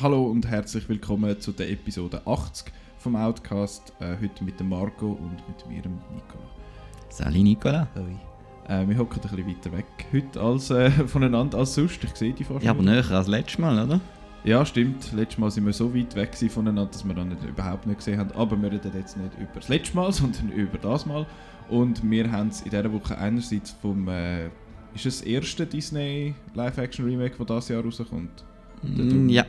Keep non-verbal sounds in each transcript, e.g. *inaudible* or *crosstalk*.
Hallo und herzlich willkommen zu der Episode 80 vom Outcast. Äh, heute mit dem Marco und mit mir, dem Nicola. Sali Nicola. Äh, wir hocken ein bisschen weiter weg heute als, äh, *laughs* voneinander als sonst. Ich sehe die fast Ja, aber nicht. näher als letztes Mal, oder? Ja, stimmt. Letztes Mal sind wir so weit weg voneinander, dass wir dann nicht, überhaupt nicht gesehen haben. Aber wir reden jetzt nicht über das letzte Mal, *laughs* sondern über das Mal. Und wir haben es in dieser Woche einerseits vom... Äh, ist es das erste Disney Live-Action-Remake, das dieses Jahr rauskommt? Mm, ja.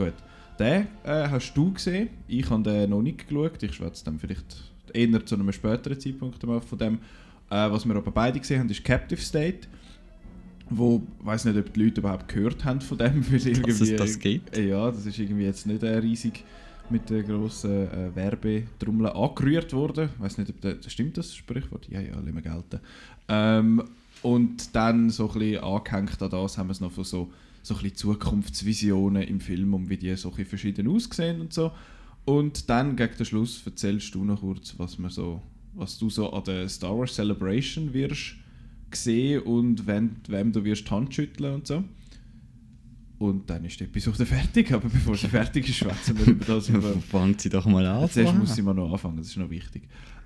Gut. Den äh, hast du gesehen. Ich habe den noch nicht geschaut. Ich schwätze dann vielleicht eher zu einem späteren Zeitpunkt mal von dem. Äh, was wir aber beide gesehen haben, ist Captive State. Wo, ich weiß nicht, ob die Leute überhaupt gehört haben von dem. *laughs* Weil irgendwie, Dass es das gibt. Äh, Ja, das ist irgendwie jetzt nicht äh, riesig mit der grossen äh, Werbetrommel angerührt worden. Ich weiß nicht, ob das, stimmt das Sprichwort? Ja, ja, lassen wir gelten. Ähm, und dann so ein bisschen angehängt an das haben wir es noch von so, so ein bisschen Zukunftsvisionen im Film, um wie die so ein verschieden aussehen und so. Und dann gegen den Schluss erzählst du noch kurz, was, wir so, was du so an der Star Wars Celebration wirst sehen und wem, wem du wirst die Hand schütteln und so. Und dann ist die Episode *laughs* fertig, aber bevor sie fertig ist, schwätzen wir über das. *laughs* Fangt sie doch mal an. Zuerst muss ich mal noch anfangen, das ist noch wichtig.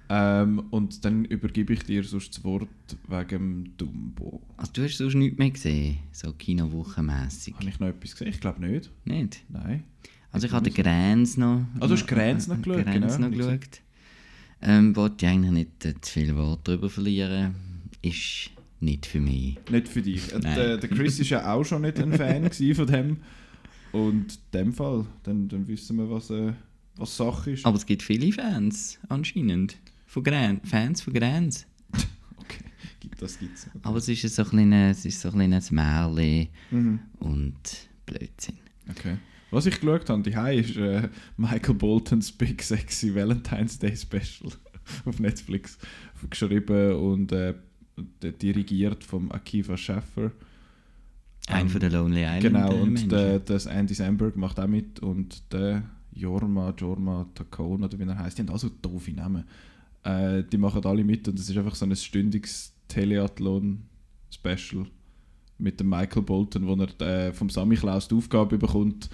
Ähm, und dann übergebe ich dir sonst das Wort wegen dem Dumbo. Also du hast sonst nichts mehr gesehen, so Kinowochenmässig. Habe ich noch etwas gesehen? Ich glaube nicht. Nicht? Nein. Also ich habe den Gräns noch... Ah, du hast Gräns noch geschaut, Gräns genau. noch geschaut. Ähm, wollte ich eigentlich nicht äh, zu viel Wort darüber verlieren. Ist nicht für mich. Nicht für dich. Der, der Chris ist ja auch schon nicht ein Fan *laughs* von dem. Und in dem Fall, dann, dann wissen wir, was, äh, was Sache ist. Aber es gibt viele Fans, anscheinend. Von Gräns. Fans von Gräns. *laughs* Okay, gibt das gibt's. Aber es ist so ein kleines, es ist so ein kleines Märchen Mhm. und Blödsinn. Okay. Was ich geschaut habe, die ist äh, Michael Boltons Big Sexy Valentine's Day Special *laughs* auf Netflix geschrieben und äh, dirigiert vom Akiva Schaffer. Ein Ähm, von den Lonely Island Genau, äh, und Menschen. der, das Andy Samberg macht auch mit und der Jorma, Jorma Takon oder wie er heißt, die haben also doofe Namen. Äh, die machen alle mit und es ist einfach so ein stündiges Teleathlon-Special mit dem Michael Bolton, wo er äh, vom Sammy Klaus die Aufgabe bekommt,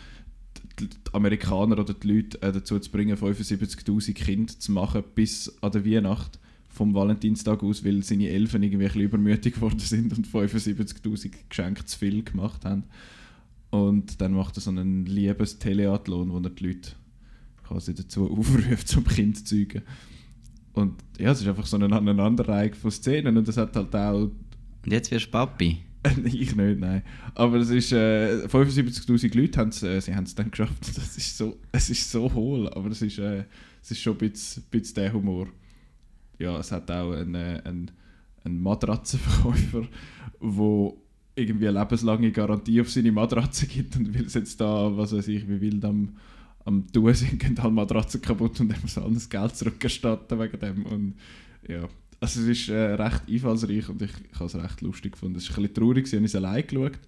die, Amerikaner oder die Leute äh, dazu zu bringen, 75'000 Kinder zu machen bis an der Weihnacht vom Valentinstag aus, weil seine Elfen irgendwie ein bisschen übermütig geworden sind und 75'000 Geschenke zu viel gemacht haben. Und dann macht er so einen liebes Teleathlon, wo er die Leute quasi dazu aufruft, *laughs* zum Kind zu zeugen. Und ja, es ist einfach so eine Aneinanderreihung von Szenen und das hat halt auch Und jetzt wirst du Papi. *laughs* ich nicht, nein. Aber es ist äh, 75'000 Leute haben es äh, sie haben es dann geschafft. *laughs* Das ist so, es ist so hohl, aber es ist, äh, es ist schon ein bisschen, ein bisschen der Humor. Ja, es hat auch einen, äh, einen, einen Matratzenverkäufer, *laughs* der irgendwie eine lebenslange Garantie auf seine Matratze gibt und will es jetzt da, was weiß ich, wie wild am, am tun sind, gehen alle Matratzen kaputt und er muss alles Geld zurückerstatten wegen dem. Und ja, also es ist äh, recht einfallsreich und ich, ich habe es recht lustig gefunden. Es ist ein bisschen traurig, ich habe es allein geschaut,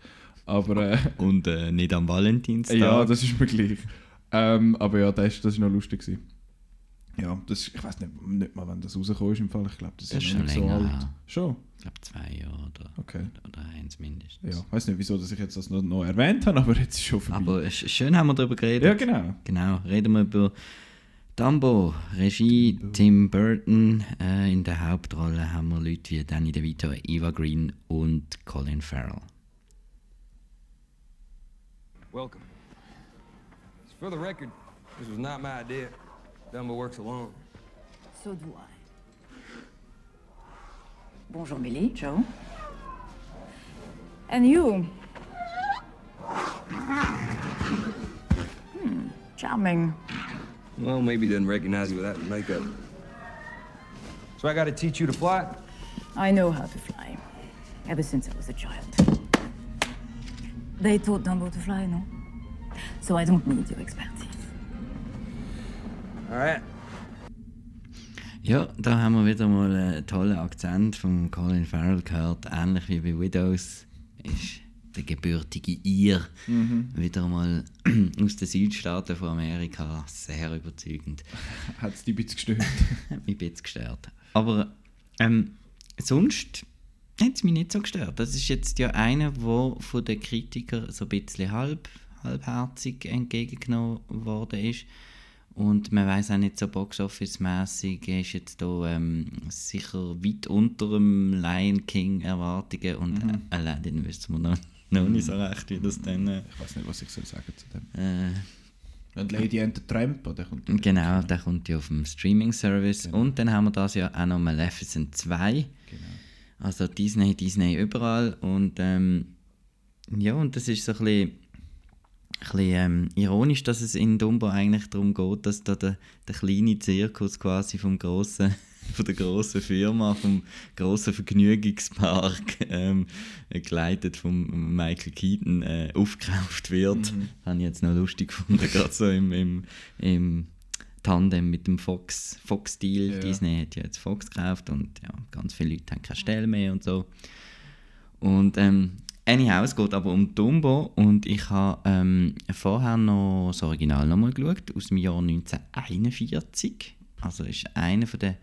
aber äh, *laughs* Und äh, nicht am Valentinstag. ja, das ist mir gleich. Ähm, aber ja, das ist noch lustig gewesen. Ja, das, ich weiß nicht, nicht mal, wann das rausgekommen ist im Fall. Ich glaube, das, Das ist schon nicht so länger alt. Schon? Ich glaube zwei Jahre oder, Okay. oder eins mindestens. Ja, ich weiß nicht, wieso dass ich jetzt das noch, noch erwähnt habe, *laughs* aber jetzt ist schon vorbei. Aber sch- schön haben wir darüber geredet. ja, genau. Genau, reden wir über Dumbo, Regie Tim Burton. Äh, in der Hauptrolle haben wir Leute wie Danny DeVito, Eva Green und Colin Farrell. Welcome. For the record, this was not my idea. Dumbo works alone. So do I. Bonjour, Millie, Joe. And you? Hmm, charming. Well, maybe he doesn't recognize you without the makeup. So I gotta teach you to fly? I know how to fly. Ever since I was a child. They taught Dumbo to fly, no? So I don't need your expertise. All right. Ja, da haben wir wieder mal einen tollen Akzent von Colin Farrell gehört. Ähnlich wie bei Widows ist der gebürtige Ir wieder mal *clears throat* aus den Südstaaten von Amerika sehr überzeugend. *laughs* Hat es dich ein bisschen gestört? Hat *laughs* mich ein bisschen gestört. Aber ähm, sonst hat es mich nicht so gestört. Das ist jetzt ja einer, der von den Kritikern so ein bisschen halb, halbherzig entgegengenommen worden ist. Und man weiß auch nicht so Box-Office-mässig, ist jetzt da ähm, sicher weit unter dem Lion King Erwartungen und mhm. Aladdin wissen wir noch, noch nicht so recht, wie das dann... Äh, ich weiß nicht, was ich soll sagen zu dem. äh, Und Lady and the Tramp, der kommt genau, der kommt ja auf dem Streaming-Service. Genau. Und dann haben wir das Jahr auch noch Maleficent 2. Genau. Also Disney, Disney überall. Und ähm, ja, und das ist so ein bisschen, ein bisschen ähm, ironisch, dass es in Dumbo eigentlich darum geht, dass da der, der kleine Zirkus quasi vom grossen, *laughs* von der grossen Firma, vom grossen Vergnügungspark, ähm, äh, geleitet von Michael Keaton, äh, aufgekauft wird. Mhm. Habe ich jetzt noch lustig gefunden, *laughs* gerade so im, im, im Tandem mit dem Fox, Fox-Deal. Ja. Disney hat ja jetzt Fox gekauft und ja, ganz viele Leute haben keine Stelle mehr und so. Und ähm, anyhow, es geht aber um Dumbo und ich habe ähm, vorher noch das Original nochmal geschaut, aus dem Jahr 1941. Also ist einer von der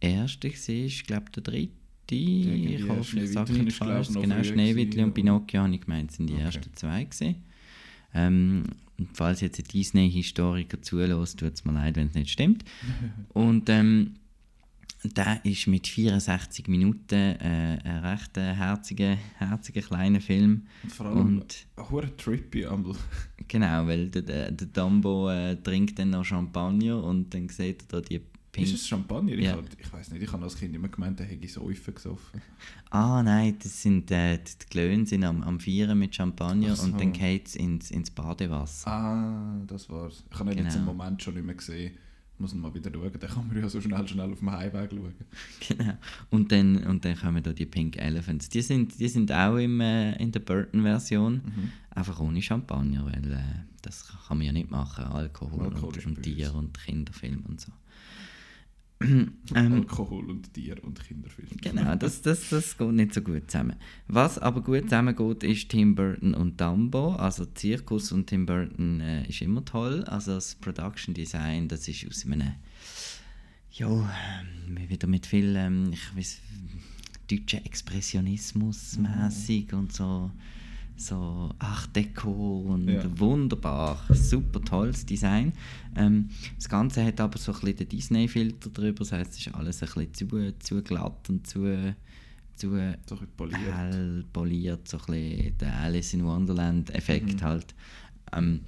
ersten gesehen, ich glaube der dritte. Irgendwie, Ich hoffe, ich sage nicht ist, falsch. Genau, Schneewittli gewesen, und Pinocchio habe ich gemeint, sind die Okay. ersten zwei gesehen. Ähm, falls jetzt ein Disney-Historiker zulässt, tut es mir leid, wenn es nicht stimmt. *laughs* und ähm, der ist mit 64 Minuten äh, ein recht äh, herziger, herziger kleiner Film. Und vor allem Und trippy einmal. *laughs* genau, weil der, der, der Dumbo äh, trinkt dann noch Champagner und dann sieht er da die Pink... Ist es Champagner? Ich, Ja. ich weiß nicht, ich habe als Kind immer gemeint, der hätte Säufen gesoffen. Ah nein, das sind, äh, die Glöhnen sind am, am Vieren mit Champagner so. und dann geht es ins, ins Badewasser. Ah, das war's. Ich habe ihn jetzt Genau. im Moment schon nicht mehr gesehen. Muss ihn mal wieder schauen, dann kann man ja so schnell, schnell auf dem Heimweg schauen. *laughs* Genau. Und dann, und dann kommen da die Pink Elephants. Die sind, die sind auch im, äh, in der Burton-Version, Mhm. einfach ohne Champagner, weil äh, das kann man ja nicht machen. Alkohol, Alkohol und, und. Tier und Kinderfilm und so. *clears throat* ähm, Alkohol und Tier und Kinderfilm. Genau, das, das, das geht nicht so gut zusammen. Was aber gut zusammengeht, ist Tim Burton und Dumbo. Also Zirkus und Tim Burton äh, ist immer toll. Also das Production Design, das ist aus einem, ja, ähm, wieder mit viel, ähm, ich weiß, deutscher Expressionismus mäßig und so, so Art Deco und Ja. wunderbar, super tolles Design. Ähm, das Ganze hat aber so ein bisschen den Disney-Filter drüber, das heißt, es ist alles ein bisschen zu, zu glatt und zu, zu So poliert. hell poliert, so ein bisschen der Alice in Wonderland-Effekt halt. Ähm,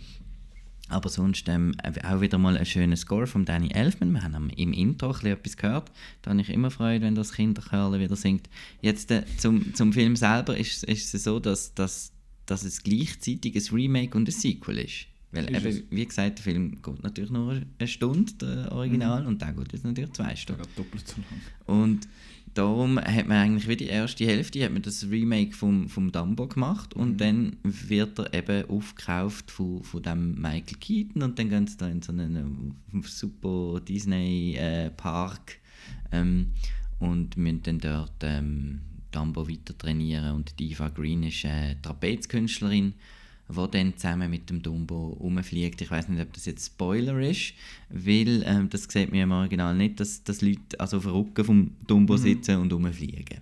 aber sonst ähm, auch wieder mal ein schöner Score von Danny Elfman. Wir haben im Intro ein etwas gehört. Da habe ich immer Freude, wenn das Kinderchörle wieder singt. Jetzt äh, zum, zum Film selber ist, ist es so, dass, dass, dass es gleichzeitig ein Remake und ein Sequel ist. Weil Ist eben, es? wie gesagt, der Film geht natürlich nur eine Stunde, der Original, und der geht jetzt natürlich zwei Der Stunden. geht doppelt so lang. Und darum hat man eigentlich wie die erste Hälfte hat man das Remake vom, vom Dumbo gemacht und dann wird er eben aufgekauft von, von dem Michael Keaton und dann gehen sie da in so einen äh, super Disney äh, Park ähm, und müssen dann dort ähm, Dumbo weiter trainieren und die Eva Green ist äh, Trapezkünstlerin wo dann zusammen mit dem Dumbo rumfliegt. Ich weiß nicht, ob das jetzt Spoiler ist, weil ähm, das sieht man im Original nicht, dass, dass Leute also auf dem Rücken vom Dumbo sitzen und rumfliegen.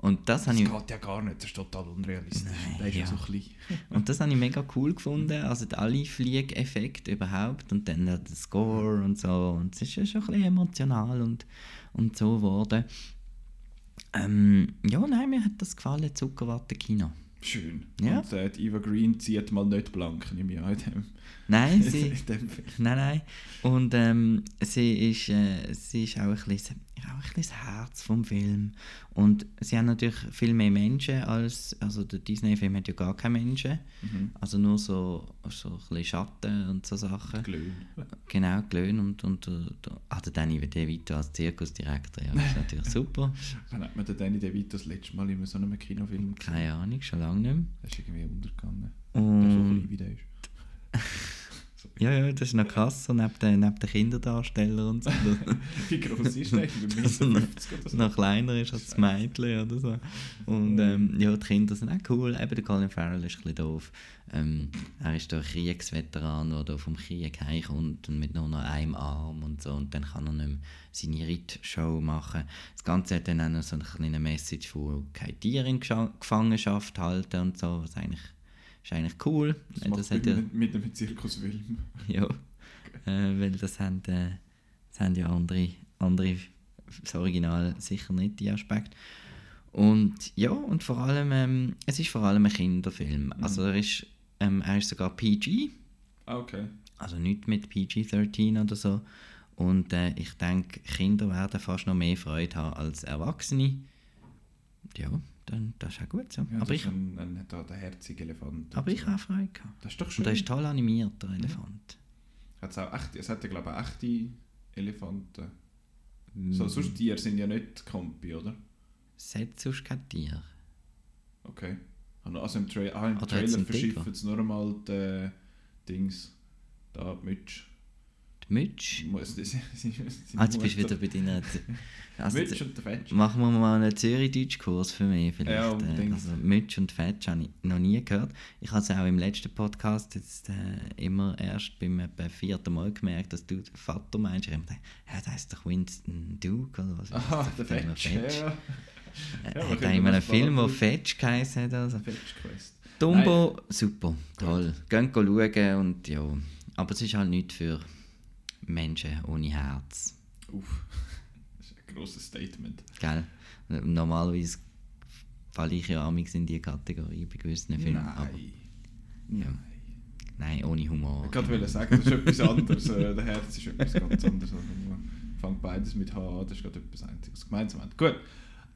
Und das, Das ich, geht ja gar nicht, das ist total unrealistisch. ist ja, so *laughs* und das habe ich mega cool gefunden, also die alle Fliegeffekte überhaupt und dann der Score und so und es ist ja schon ein bisschen emotional und, und so geworden. Ähm, ja, nein, mir hat das gefallen, Zuckerwatte-Kino. Schön. Ja. Und äh, Eva Green zieht mal nicht blank, nehme ich an, dem, Nein, *laughs* sie, dem. Nein, nein. Und ähm, sie, ist, äh, sie ist auch ein, bisschen, auch ein bisschen das Herz vom Film. Und sie haben natürlich viel mehr Menschen als. Also der Disney-Film hat ja gar keine Menschen. Mhm. Also nur so, so ein bisschen Schatten und so Sachen. Glöhn. Genau, Glöhn und, und der, der Danny DeVito als Zirkusdirektor. Ja, das ist natürlich super. *laughs* Wann hat man den Danny DeVito das letzte Mal in so einem Kinofilm gesehen? Keine Ahnung, schon lange nicht mehr. Der ist irgendwie untergegangen. Der so Und, klein wie der ist. *laughs* ja, ja, das ist noch krass, so neben den, neben den Kinderdarstellern und so. *laughs* Wie groß ist der? Also noch, 50 oder so? noch kleiner ist als das Mädchen oder so. Und ähm, ja, die Kinder sind auch cool. Eben der Colin Farrell ist ein bisschen doof. Ähm, er ist ein Kriegsveteran, der da vom Krieg heimkommt und mit nur noch einem Arm und so. Und dann kann er nicht mehr seine Reitshow machen. Das Ganze hat dann auch noch so eine kleine Message von keine Tiere in Gefangenschaft halten und so, was eigentlich ist eigentlich cool. Das, das hat mit, ja, mit, mit einem Zirkusfilm. *laughs* ja, äh, weil das haben, äh, das haben ja andere, andere, das Original sicher nicht, die Aspekte. Und ja, und vor allem, ähm, es ist vor allem ein Kinderfilm. Also er ist, ähm, er ist sogar PG, Ah, okay. also nicht mit PG-13 oder so. Und äh, ich denke, Kinder werden fast noch mehr Freude haben als Erwachsene. Ja, dann, das ist auch gut so. Ja, aber ich, ein, ein, da, der herzige Elefant. aber ich habe auch Freude gehabt. Das ist doch Und schön. der ist toll animiert, der Elefant. Hat's auch echt, es hat ja, glaube ich, echte Elefanten. Mm. So, sonst Tiere sind ja nicht Campi, oder? Es hat sonst kein Tier. Okay. Also im, Tra ah, im Trailer verschiffen sie nur einmal die Dings. Da, die Mütze. Mütze. Muss- sie- *laughs* sie- Ah, jetzt bist du wieder bei deiner... *laughs* Also, Mütze und der Fetsch. Machen wir mal einen Zürich-Deutsch-Kurs für mich vielleicht. Ja, äh, unbedingt. also Mütsch und Fetsch habe ich noch nie gehört. Ich habe es auch im letzten Podcast jetzt äh, immer erst beim etwa vierten Mal gemerkt, dass du den Vater meinst. Ich habe gedacht, ja, das ist doch Winston Duke oder was *laughs* das? der Immer Fetsch. Ja, ja. Äh, Ja, hat in einem das Film, der Fetch geheißen hat? Also. Fetch-Quest. Dumbo, super, toll. Gehen schauen und ja. Aber es ist halt nicht für Menschen ohne Herz. Uff. Das ist ein grosses Statement. Gell? Normalerweise falle ich ja amigs in die Kategorie bei gewissen Filmen. Aber Nein. Nein. nein, ohne Humor. Ich wollte gerade sagen, das ist etwas anderes. Äh, Der Herz ist etwas ganz anderes. Also, man fängt beides mit H an, das ist gerade etwas Einziges. Gemeinsam. Gut.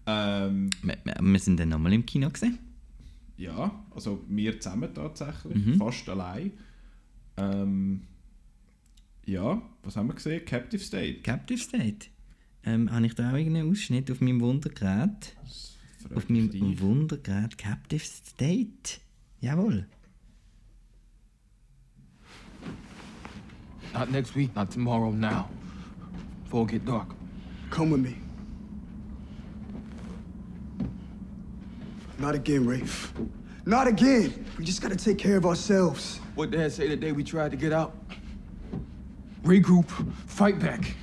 Ähm, Wir, wir- wir sind dann nochmal im Kino gesehen. ja, also wir zusammen tatsächlich, Mhm. fast allein. Ähm, ja, was haben wir gesehen? Captive State. Captive State. Ähm, habe ich da auch irgendeinen Ausschnitt auf meinem Wundergerät? Auf meinem dich. Wundergerät Captive State. Jawohl. Not next week, not tomorrow, now. Before it get dark. Come with me. Not again, Rafe. Not again. We just gotta take care of ourselves. What Dad say the day we tried to get out? Regroup, fight back.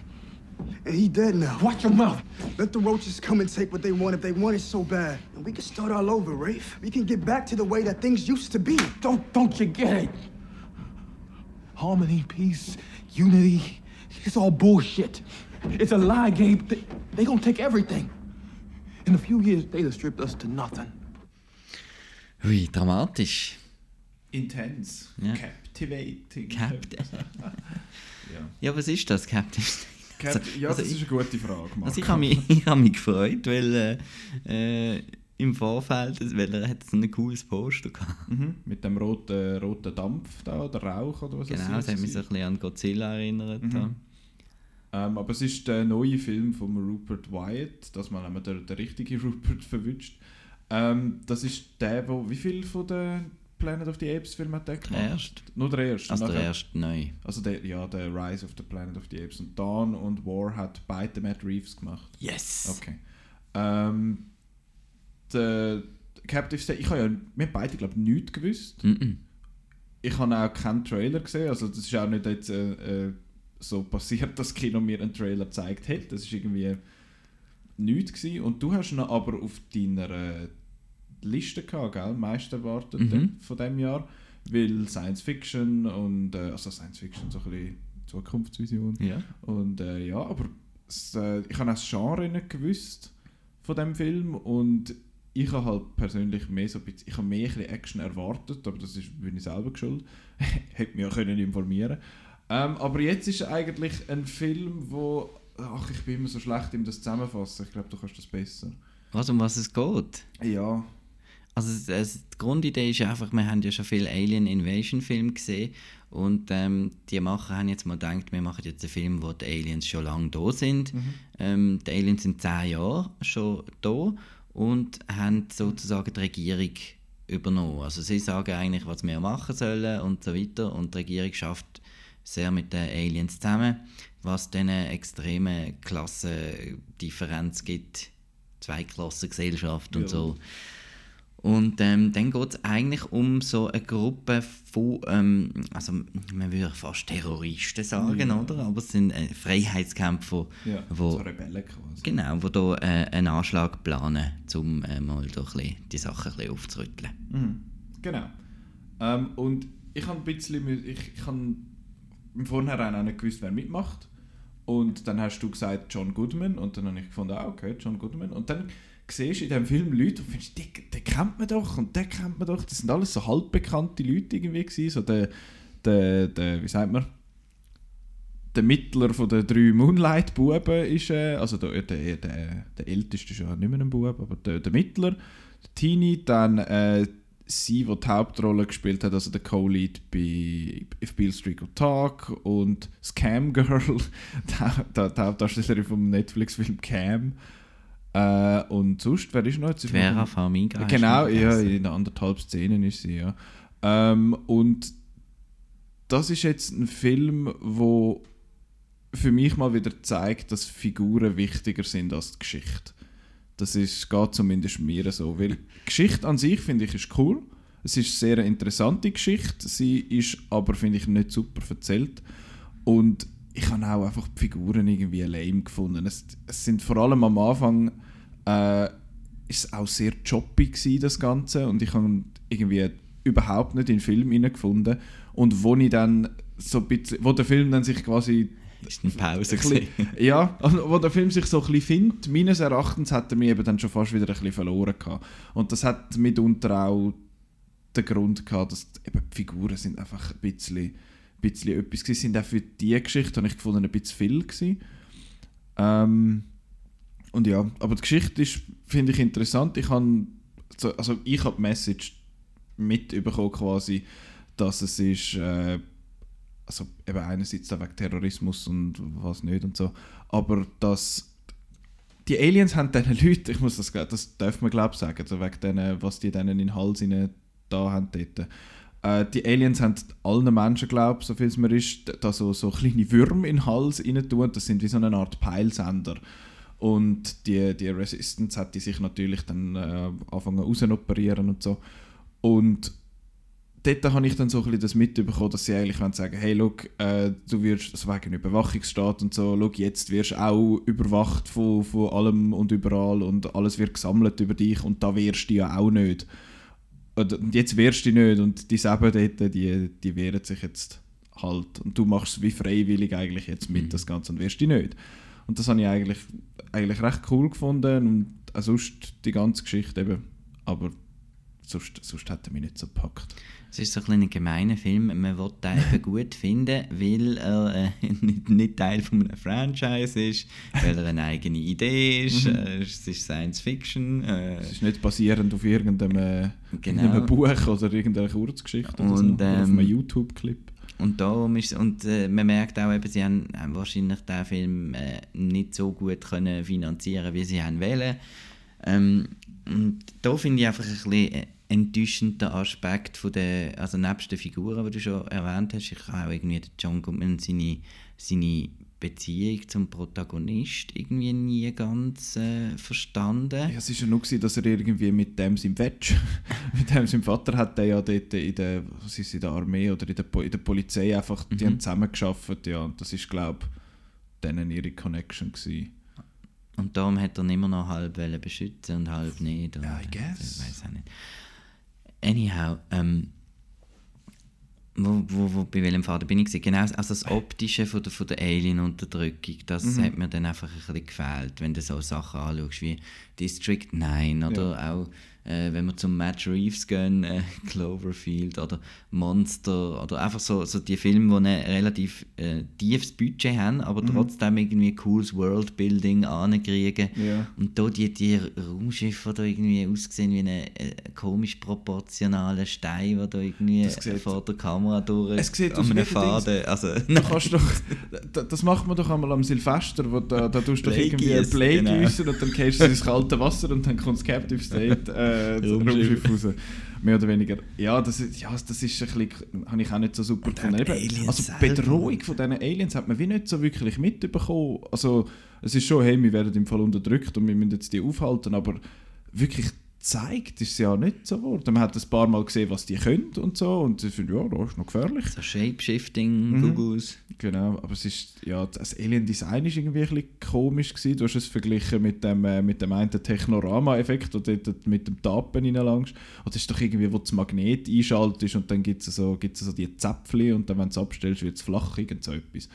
And he dead now. Watch your mouth. Let the roaches come and take what they want if they want it so bad. And we can start all over, Rafe. We can get back to the way that things used to be. Don't don't you get it? Harmony, peace, unity. It's all bullshit. It's a lie, Gabe. They, they gonna take everything. In a few years, they'll have stripped us to nothing. Ui, dramatisch. Intense. Ja. Captivating. Captive. *laughs* ja. Ja, was ist das, Captive State? Cap Also- ja, also das ist ich- eine gute Frage. Marco. Also ich habe mich, *laughs* ich hab mich gefreut, weil äh, äh, im Vorfeld, weil er hat so ein cooles Poster gehabt. Mhm. Mit dem roten, roten Dampf da, oder Rauch oder was Genau, ist das hat mich so ein bisschen an Godzilla erinnert. Mhm. Ähm, aber es ist der neue Film von Rupert Wyatt, dass man einmal den, den richtigen *laughs* Rupert verwünscht. Ähm, das ist der, wo wie viel von den Planet of the Apes Filmen hat der gemacht? erste. Nur der erste. Also der erste neu. Also der, ja, der Rise of the Planet of the Apes. Und Dawn und War hat beide Matt Reeves gemacht. Yes! Okay. Ähm, der Captive State, ich habe ja, wir haben beide, glaube ich, nichts gewusst. Mhm. Ich habe auch keinen Trailer gesehen, also das ist auch nicht jetzt äh, äh, so passiert, *laughs* dass das Kino mir einen Trailer gezeigt hat. Das ist irgendwie nichts gewesen. Und du hast ihn aber auf deiner äh, Liste gehabt, gell? Meist erwartet Mhm. von dem Jahr, weil Science Fiction und äh, also Science Fiction so ein bisschen Zukunftsvision Ja. und äh, ja, aber es, äh, ich habe auch das Genre nicht gewusst von dem Film und ich habe halt persönlich mehr so ein bisschen, ich habe mehr ein Action erwartet, aber das ist, bin ich selber geschuld. *laughs* Hätte mich ja können informieren ähm, Aber jetzt ist eigentlich ein Film, wo, ach, ich bin immer so schlecht im das zusammenfassen. Ich glaube, du kannst das besser. Was, um was es geht? Ja, Also es, die Grundidee ist einfach, wir haben ja schon viele Alien Invasion Filme gesehen und ähm, die Macher haben jetzt mal gedacht, wir machen jetzt einen Film, wo die Aliens schon lange da sind. Ähm, die Aliens sind zehn Jahre schon da und haben sozusagen die Regierung übernommen. Also sie sagen eigentlich, was wir machen sollen und so weiter und die Regierung schafft sehr mit den Aliens zusammen, was dann eine extreme Klassendifferenz gibt, Zweiklassengesellschaft und Ja. so. Und ähm, dann geht es eigentlich um so eine Gruppe von, ähm, also man würde fast Terroristen sagen, oder? Aber es sind äh, Freiheitskämpfer, ja. wo, so Rebellen quasi. genau, wo da äh, einen Anschlag planen, um äh, mal da bisschen die Sachen ein bisschen aufzurütteln. Mhm. Genau. Ähm, und ich habe ein bisschen, ich, ich habe im Vornherein auch nicht gewusst, wer mitmacht. Und dann hast du gesagt John Goodman und dann habe ich gefunden, ah, okay, John Goodman. Und dann siehst in diesem Film Leute und findest, den, den kennt man doch und den kennt man doch. Das sind alles so halbbekannte Leute irgendwie gewesen. So der, der, der, wie sagt man, der Mittler von den drei Moonlight-Buben ist, äh, also der, der, der, der älteste ist ja nicht mehr ein Bub, aber der, der Mittler, der Teenie, dann äh, sie, die die Hauptrolle gespielt hat, also der Co-Lead bei If Beale Street Could Talk und Scam Girl, die, die, die Hauptdarstellerin vom Netflix-Film Cam. Äh, und sonst, wer ist noch? Jetzt Vera Farmiga. Genau, ja, in anderthalb Szenen ist sie, ja. Ähm, und das ist jetzt ein Film, wo für mich mal wieder zeigt, dass Figuren wichtiger sind als die Geschichte. Das ist, geht zumindest mir so. Weil die Geschichte an sich, finde ich, ist cool. Es ist eine sehr interessante Geschichte. Sie ist aber, finde ich, nicht super erzählt. Und ich habe auch einfach die Figuren irgendwie lame gefunden. Es, es sind vor allem am Anfang äh, ist es auch sehr choppy gewesen, das Ganze. Und ich habe irgendwie überhaupt nicht in den Film hineingefunden. Und wo ich dann so ein bisschen, wo der Film dann sich quasi Ist eine Pause ein bisschen- ja, also, wo der Film sich so ein bisschen findet, meines Erachtens hat er mich eben dann schon fast wieder ein bisschen verloren gehabt. Und das hat mitunter auch den Grund gehabt, dass eben die Figuren sind einfach ein bisschen, bisschen etwas gewesen, sind auch für die Geschichte, habe ich gefunden, ein bisschen viel gewesen. Ähm, und ja, aber die Geschichte ist, finde ich, interessant. Ich habe, so- also ich habe die Message mitbekommen quasi, dass es ist, äh, also eben einerseits wegen Terrorismus und was nicht und so, aber dass die Aliens haben diesen Leuten, ich muss das, das darf man glaube ich sagen, also wegen denen, was die denen in den Hals rein da haben dort. Äh, die Aliens haben allen Menschen, glaube so viel es mir ist, da so, so kleine Würmer in den Hals rein tun, das sind wie so eine Art Peilsender. Und die, die Resistance hat die sich natürlich dann äh, anfangen rausoperieren und so. Und dort habe ich dann so ein bisschen das mitbekommen, dass sie eigentlich sagen, hey, look, äh, du wirst, also wegen Überwachungsstaat und so, look, jetzt wirst du auch überwacht von, von allem und überall und alles wird gesammelt über dich und da wirst du ja auch nicht. Und jetzt wirst du nicht und die selben dort, die, die wehren sich jetzt halt und du machst es wie freiwillig eigentlich jetzt mit das Ganze und wirst du nicht. Und das habe ich eigentlich, eigentlich recht cool gefunden und auch sonst die ganze Geschichte eben, aber sonst, sonst hat er mich nicht so gepackt. Es ist so ein kleiner gemeiner Film. Man will den eben *laughs* gut finden, weil er äh, *laughs* nicht, nicht Teil von einem Franchise ist, weil er eine eigene Idee ist. Mhm. Äh, es ist Science Fiction. Äh, Es ist nicht basierend auf irgendeinem, äh, Genau. irgendeinem Buch oder irgendeiner Kurzgeschichte oder, so, Und, oder auf ähm, einem YouTube-Clip. Und darum ist und äh, man merkt auch eben, sie haben, haben wahrscheinlich den Film äh, nicht so gut können finanzieren, wie sie haben wollen. Ähm, und da finde ich einfach ein bisschen äh, enttäuschender Aspekt von der, also nebst den Figuren, die du schon erwähnt hast, ich habe auch irgendwie den John Goodman seine, seine Beziehung zum Protagonist irgendwie nie ganz äh, verstanden. Ja, es war ja nur, gewesen, dass er irgendwie mit dem seinem Fetch, *laughs* mit dem seinem Vater hat der ja dort in der, was ist, in der Armee oder in der, Po- in der Polizei einfach, die Mhm. haben zusammengearbeitet, ja, und das ist, glaube ich, denen ihre Connection gewesen. Und darum hat er ihn immer noch halb beschützen und halb nicht. Ja, I guess. Ich weiß auch nicht. Anyhow, ähm, wo, wo, wo, bei welchem Vater bin ich? gewesen? Genau, also das Optische von der, von der Alien-Unterdrückung, das Mhm. hat mir dann einfach ein bisschen gefehlt, wenn du so Sachen anschaust wie District 9 oder auch, äh, wenn wir zum Matt Reeves gehen, äh, *laughs* Cloverfield oder Monster oder einfach so, so die Filme, die ein relativ äh, tiefes Budget haben, Mhm. aber trotzdem irgendwie cooles Worldbuilding ankriegen. Ja. Und da die, die Raumschiffe, die da irgendwie aussehen wie ein äh, komisch proportionaler Stein, der da irgendwie vor der Kamera durch Es sieht an einem Faden. Also, Du kannst doch, da- das macht man doch einmal am Silvester, wo da, da tust du doch irgendwie gießen, Blei genau. und dann gehst du ins kalte Wasser und dann kommt das Captive State äh, *laughs* Raumschiff raus. Mehr oder weniger. Ja, das ist, ja, das ist ein bisschen, habe ich auch nicht so super gefunden. Also die. Bedrohung von diesen Aliens hat man wie nicht so wirklich mitbekommen. Also es ist schon, hey, wir werden im Fall unterdrückt und wir müssen jetzt die aufhalten, aber wirklich zeigt, ist es ja nicht so geworden. Man hat ein paar Mal gesehen, was die können und so und ich finde, ja, das ist noch gefährlich. So Shapeshifting, Mhm. Gugus. Genau, aber es ist, ja, das Alien-Design ist irgendwie ein bisschen komisch gewesen. Du hast es verglichen mit dem, äh, mit dem einen Technorama-Effekt, wo du dort mit dem Tapen reinlangst. Und das ist doch irgendwie, wo das Magnet einschaltest und dann gibt es so, gibt's so die Zäpfchen und dann, wenn du es abstellst, wird es flach, irgend so etwas.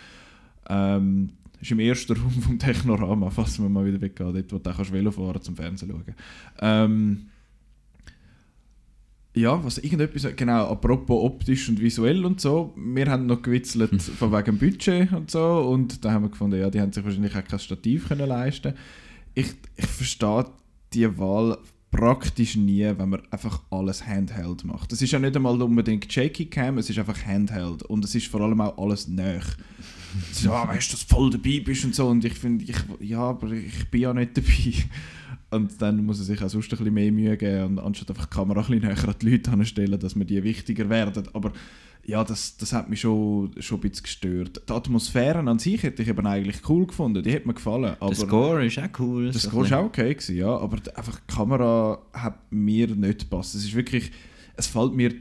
Ähm, ist im ersten *laughs* Raum vom Technorama, falls man mal wieder weggehen, dort wo du auch kannst Velo fahren zum Fernsehen schauen. Ähm, ja, was irgendetwas, genau, apropos optisch und visuell und so, wir haben noch gewitzelt *laughs* von wegen Budget und so und da haben wir gefunden, ja, die haben sich wahrscheinlich auch kein Stativ können leisten ich, ich verstehe die Wahl praktisch nie, wenn man einfach alles Handheld macht. Das ist ja nicht einmal unbedingt Shaky Cam, es ist einfach Handheld und es ist vor allem auch alles nöch. So, ah, weißt du, dass du voll dabei bist und so und ich finde, ich, ja, aber ich bin ja nicht dabei. Und dann muss er sich auch sonst ein bisschen mehr Mühe geben und anstatt einfach die Kamera ein bisschen näher an die Leute anstellen, dass mir die wichtiger werden. Aber ja, das, das hat mich schon, schon ein bisschen gestört. Die Atmosphäre an sich hätte ich eben eigentlich cool gefunden, die hat mir gefallen. Aber Der Score ist auch cool. der Score war auch okay, gewesen, ja, aber einfach die Kamera hat mir nicht gepasst. Es ist wirklich, es fällt mir,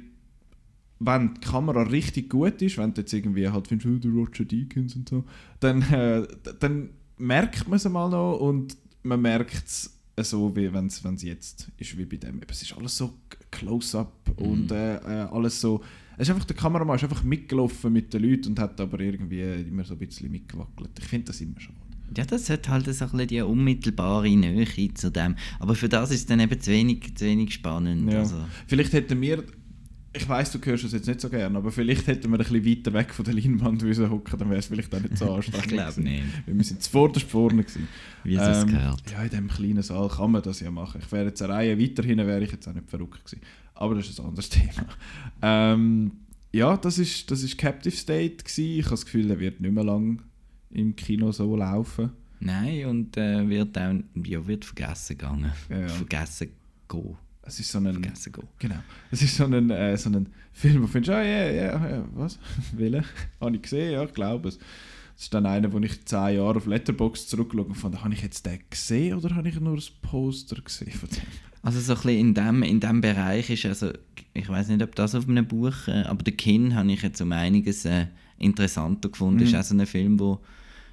wenn die Kamera richtig gut ist, wenn du jetzt irgendwie halt findest, oh, der Roger Deakins und so, dann, äh, dann merkt man es mal noch und man merkt es so, wie wenn es jetzt ist, wie bei dem. Es ist alles so close-up und äh, äh, alles so, es ist einfach, der Kameramann ist einfach mitgelaufen mit den Leuten und hat aber irgendwie immer so ein bisschen mitgewackelt. Ich finde das immer schade. Ja, das hat halt so ein bisschen die unmittelbare Nähe zu dem. Aber für das ist es dann eben zu wenig, zu wenig spannend. Ja. Also, Vielleicht hätten wir, ich weiß, du hörst es jetzt nicht so gern, aber vielleicht hätten wir ein bisschen weiter weg von der Leinwand *laughs* müssen hocken, dann wäre es vielleicht auch nicht so anstrengend. ich glaube nicht. Weil wir sind zuvorderst vorne gewesen. Wie es es gehört. Ja, in diesem kleinen Saal kann man das ja machen. Ich wäre jetzt eine Reihe weiterhin, wäre ich jetzt auch nicht verrückt gewesen. Aber das ist ein anderes *laughs* Thema. ähm, ja, das ist, das ist Captive State gewesen. Ich habe das Gefühl, der wird nicht mehr lang im Kino so laufen. Nein, und äh, wird auch ja, wird vergessen gegangen. Ja, ja. Vergessen gehen. Es ist so ein... Genau. Es ist so ein, äh, so ein Film, wo du findest, ah, ja, ja, ja, was? *laughs* Wille? Habe ich gesehen? Ja, ich glaube es. Das ist dann einer, wo ich zehn Jahre auf Letterboxd zurückschaue und fand, habe ich jetzt den gesehen oder habe ich nur das Poster gesehen von dem? Also so ein bisschen in dem, in dem Bereich ist, also ich weiß nicht, ob das auf einem Buch, äh, aber «The Kin» habe ich jetzt um einiges äh, interessanter gefunden. Mhm. Ist auch so ein Film, wo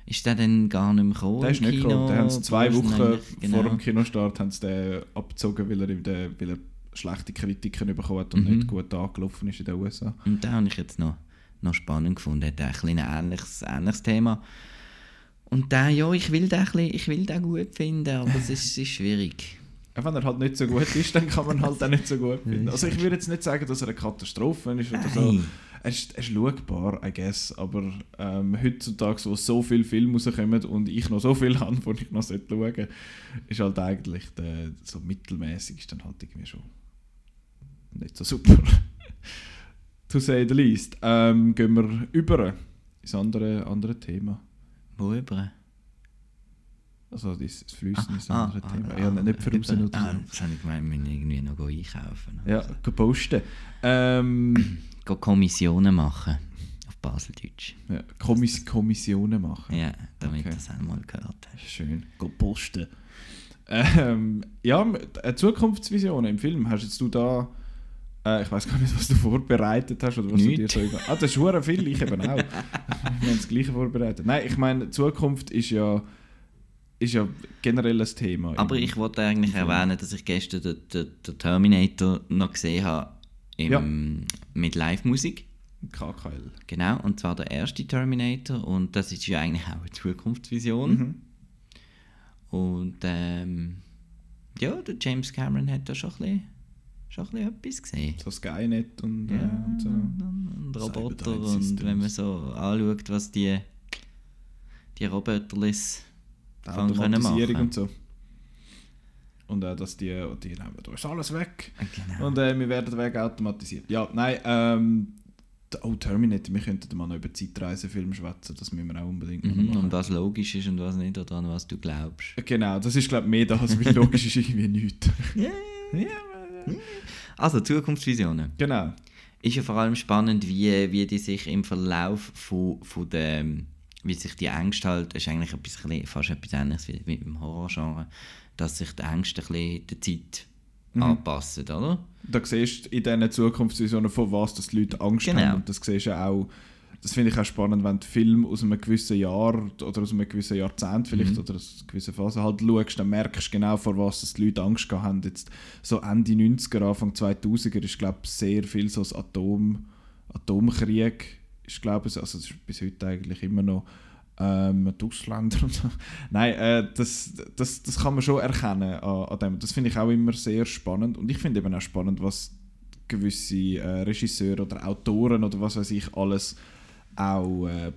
ist der denn gar nicht mehr gekommen Der ist nicht Kino? gekommen. Den haben sie zwei Wochen genau. vor dem Kinostart haben sie den abgezogen, weil er, der, weil er schlechte Kritiken bekommen hat und Mhm. nicht gut angelaufen ist in den USA. Und den habe ich jetzt noch, noch spannend gefunden. Hat ein, bisschen ein ähnliches, ähnliches Thema. Und der, ja, ich will den, bisschen, ich will den gut finden, aber es ist, ist schwierig. *laughs* Wenn er halt nicht so gut ist, dann kann man halt auch nicht so gut *laughs* finden. Also ich würde jetzt nicht sagen, dass er eine Katastrophe ist oder so. Er ist, er ist schaubar, I guess. Aber ähm, heutzutage, wo so viele Filme rauskommen und ich noch so viel *laughs* habe, wo ich noch schauen sollte, ist halt eigentlich der, so mittelmäßig ist dann halt irgendwie schon nicht so super. *laughs* to say the least. Ähm, gehen wir über ins andere, andere Thema. Wo über? Also das Flüssen ist ein Ah, anderes ah, Thema. ah, ja, nicht für raus oder ah. Das habe ich gemeint, wir müssen irgendwie noch einkaufen. Ja, gehen posten. Ähm, Kommissionen machen. Auf Baseldeutsch. ja, Kommiss Kommissionen machen. Ja, damit Okay. du das einmal gehört hast. Schön, gehen posten. Ähm, ja, m- äh, Zukunftsvisionen im Film. Hast jetzt du da, äh, ich weiß gar nicht, was du vorbereitet hast oder was du dir so über- Ah, das ist hure viel, ich eben auch. *laughs* Wir haben das Gleiche vorbereitet. Nein, ich meine, Zukunft ist ja, ist ja generell ein Thema. Aber ich wollte eigentlich erwähnen, dass ich gestern den, den, den Terminator noch gesehen habe im, Ja. mit Live-Musik. KKL. Genau, und zwar der erste Terminator und das ist ja eigentlich auch eine Zukunftsvision. Mhm. Und ähm, ja, der James Cameron hat da schon ein bisschen, schon ein bisschen etwas gesehen. So Skynet und, äh, Ja, und so. und, und Roboter und wenn man so anschaut, was die, die Roboterlis Die können machen. und so. Und auch, dass die, die nehmen, da ist alles weg. Genau. Und äh, wir werden wegautomatisiert. Ja, nein, ähm, oh, Terminator, wir könnten mal noch über Zeitreisefilme schwätzen, das müssen wir auch unbedingt Mhm, machen. und was logisch ist und was nicht, oder an was du glaubst. Genau, das ist glaube ich mehr das, weil logisch ist irgendwie nichts. *laughs* Also, Zukunftsvisionen. Genau. Ist ja vor allem spannend, wie, wie die sich im Verlauf von, von der, wie sich die Ängste halt, ist eigentlich ein bisschen- fast etwas ähnliches wie, wie im Horrorgenre, dass sich die Ängste ein bisschen der Zeit anpassen, oder? Da siehst du in diesen Zukunftsvisionen, von was dass die Leute Angst Genau. haben. Und das siehst du auch, das finde ich auch spannend, wenn du Film aus einem gewissen Jahr oder aus einem gewissen Jahrzehnt vielleicht oder aus einer gewissen Phase halt schaust, dann merkst du genau, vor was dass die Leute Angst gehabt haben. Jetzt so Ende 90er, Anfang 2000er ist, glaube ich, sehr viel so das Atom, Atomkrieg ist, glaube ich, also das ist bis heute eigentlich immer noch ähm, die Ausländer und so. Nein, äh, das, das, das kann man schon erkennen an, an dem. Das finde ich auch immer sehr spannend. Und ich finde eben auch spannend, was gewisse äh, Regisseure oder Autoren oder was weiß ich alles auch äh,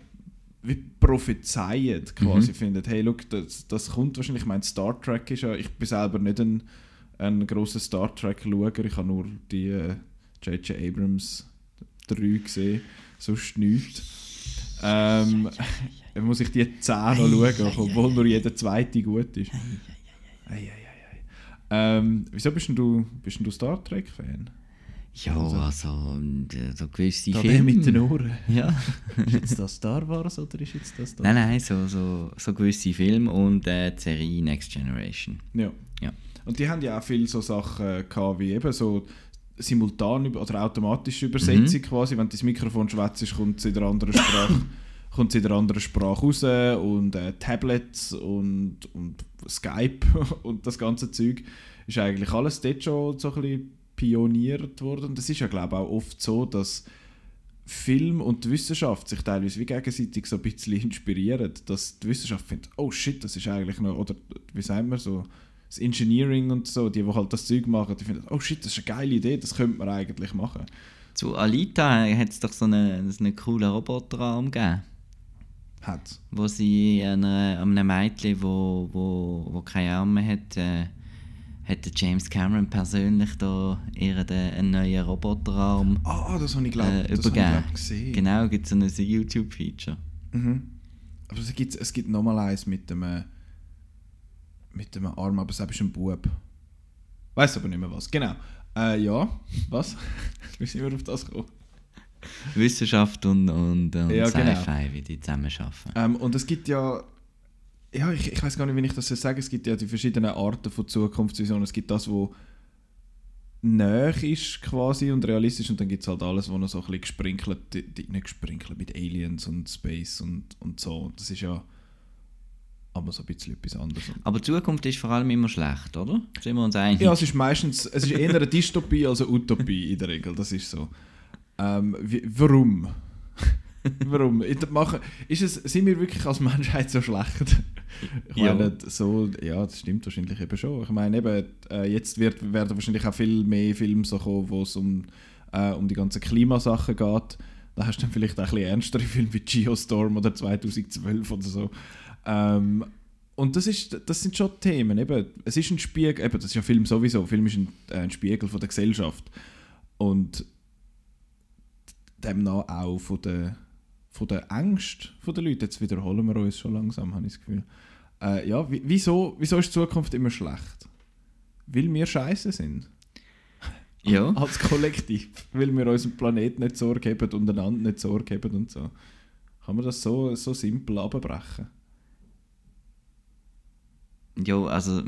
wie prophezeien quasi Mhm. findet, hey, look, das, das kommt wahrscheinlich, ich meine, Star Trek ist ja, ich bin selber nicht ein, ein grosser Star Trek-Schauer, ich habe nur die äh, J.J. Abrams 3 gesehen, sonst nichts. Ähm, dann muss ich die 10 noch schauen, obwohl nur jeder zweite gut ist. Ähm, wieso bist denn du, bist denn du Star Trek-Fan? Ja, also, und, äh, so gewisse Da Filme. mit den Ohren. Ja. Ist jetzt das Star Wars oder ist jetzt das Star nein, nein, so, so, so gewisse Filme und äh, die Serie Next Generation. Ja. Ja. Und die haben ja auch viele so Sachen gehabt, wie eben so simultan oder automatische Übersetzung quasi. Wenn du ins Mikrofon schwätzt, kommt es in der anderen Sprache, *laughs* kommt in der anderen Sprache raus und äh, Tablets und, und Skype *laughs* und das ganze Zeug ist eigentlich alles dort schon so ein bisschen pioniert worden. Und es ist ja glaube ich auch oft so, dass Film und Wissenschaft sich teilweise wie gegenseitig so ein bisschen inspirieren, dass die Wissenschaft findet, oh shit, das ist eigentlich noch, oder wie sagen wir so, das Engineering und so, die, die halt das Zeug machen, die finden, oh shit, das ist eine geile Idee, das könnte man eigentlich machen. Zu Alita hat es doch so einen, so einen coolen Roboterarm gegeben, Hat wo sie einer, einem Mädchen, wo, wo, wo keine Arme hat, äh, hat James Cameron persönlich da ihr den, einen neuen Roboterarm Ah, das habe ich glaube äh, das habe ich, übergeben. gesehen. Genau, gibt es so ein YouTube-Feature. Mhm. Aber es gibt, es gibt nochmal eins mit dem, äh, mit dem Arm, aber es ist ein Bub. Weiß aber nicht mehr was. Genau. Äh, ja, was? *laughs* Wie sind wir auf das gekommen? Wissenschaft und, und, und Ja, genau. Sci-Fi, wie die zusammenarbeiten. Ähm, und es gibt ja, ja, ich, ich weiß gar nicht, wie ich das soll sagen. Es gibt ja die verschiedenen Arten von Zukunftsvisionen. Es gibt das, wo näher ist quasi und realistisch und dann gibt es halt alles, wo noch so ein bisschen gesprinkelt, die, die, nicht gesprinkelt mit Aliens und Space und, und so. Und das ist ja aber so ein bisschen etwas anderes. Aber die Zukunft ist vor allem immer schlecht, oder? Sind wir uns einig? Ja, es ist meistens, es ist eher eine Dystopie als eine Utopie in der Regel, das ist so. Ähm, wie, warum? *laughs* warum? Mache, ist es, sind wir wirklich als Menschheit so schlecht? Ich Ja. meine, so, ja, das stimmt wahrscheinlich eben schon. Ich meine, eben, äh, jetzt wird, werden wahrscheinlich auch viel mehr Filme so kommen, wo es um, äh, um die ganzen Klimasachen geht. Da hast du dann vielleicht auch ein bisschen ernstere Filme wie Geostorm oder 2012 oder so. Ähm, und das, ist, das sind schon Themen. Eben, es ist ein Spiegel, eben, das ist ja Film sowieso. Film ist ein, äh, ein Spiegel von der Gesellschaft. Und demnach auch von der, von der Angst der Leute. Jetzt wiederholen wir uns schon langsam, habe ich das Gefühl. Äh, ja, wie- wieso, wieso ist die Zukunft immer schlecht? Weil wir scheiße sind. Ja. *laughs* Als Kollektiv. Weil wir unserem Planeten nicht Sorge haben und einander nicht Sorge haben und so. Kann man das so, so simpel abbrechen? Ja, also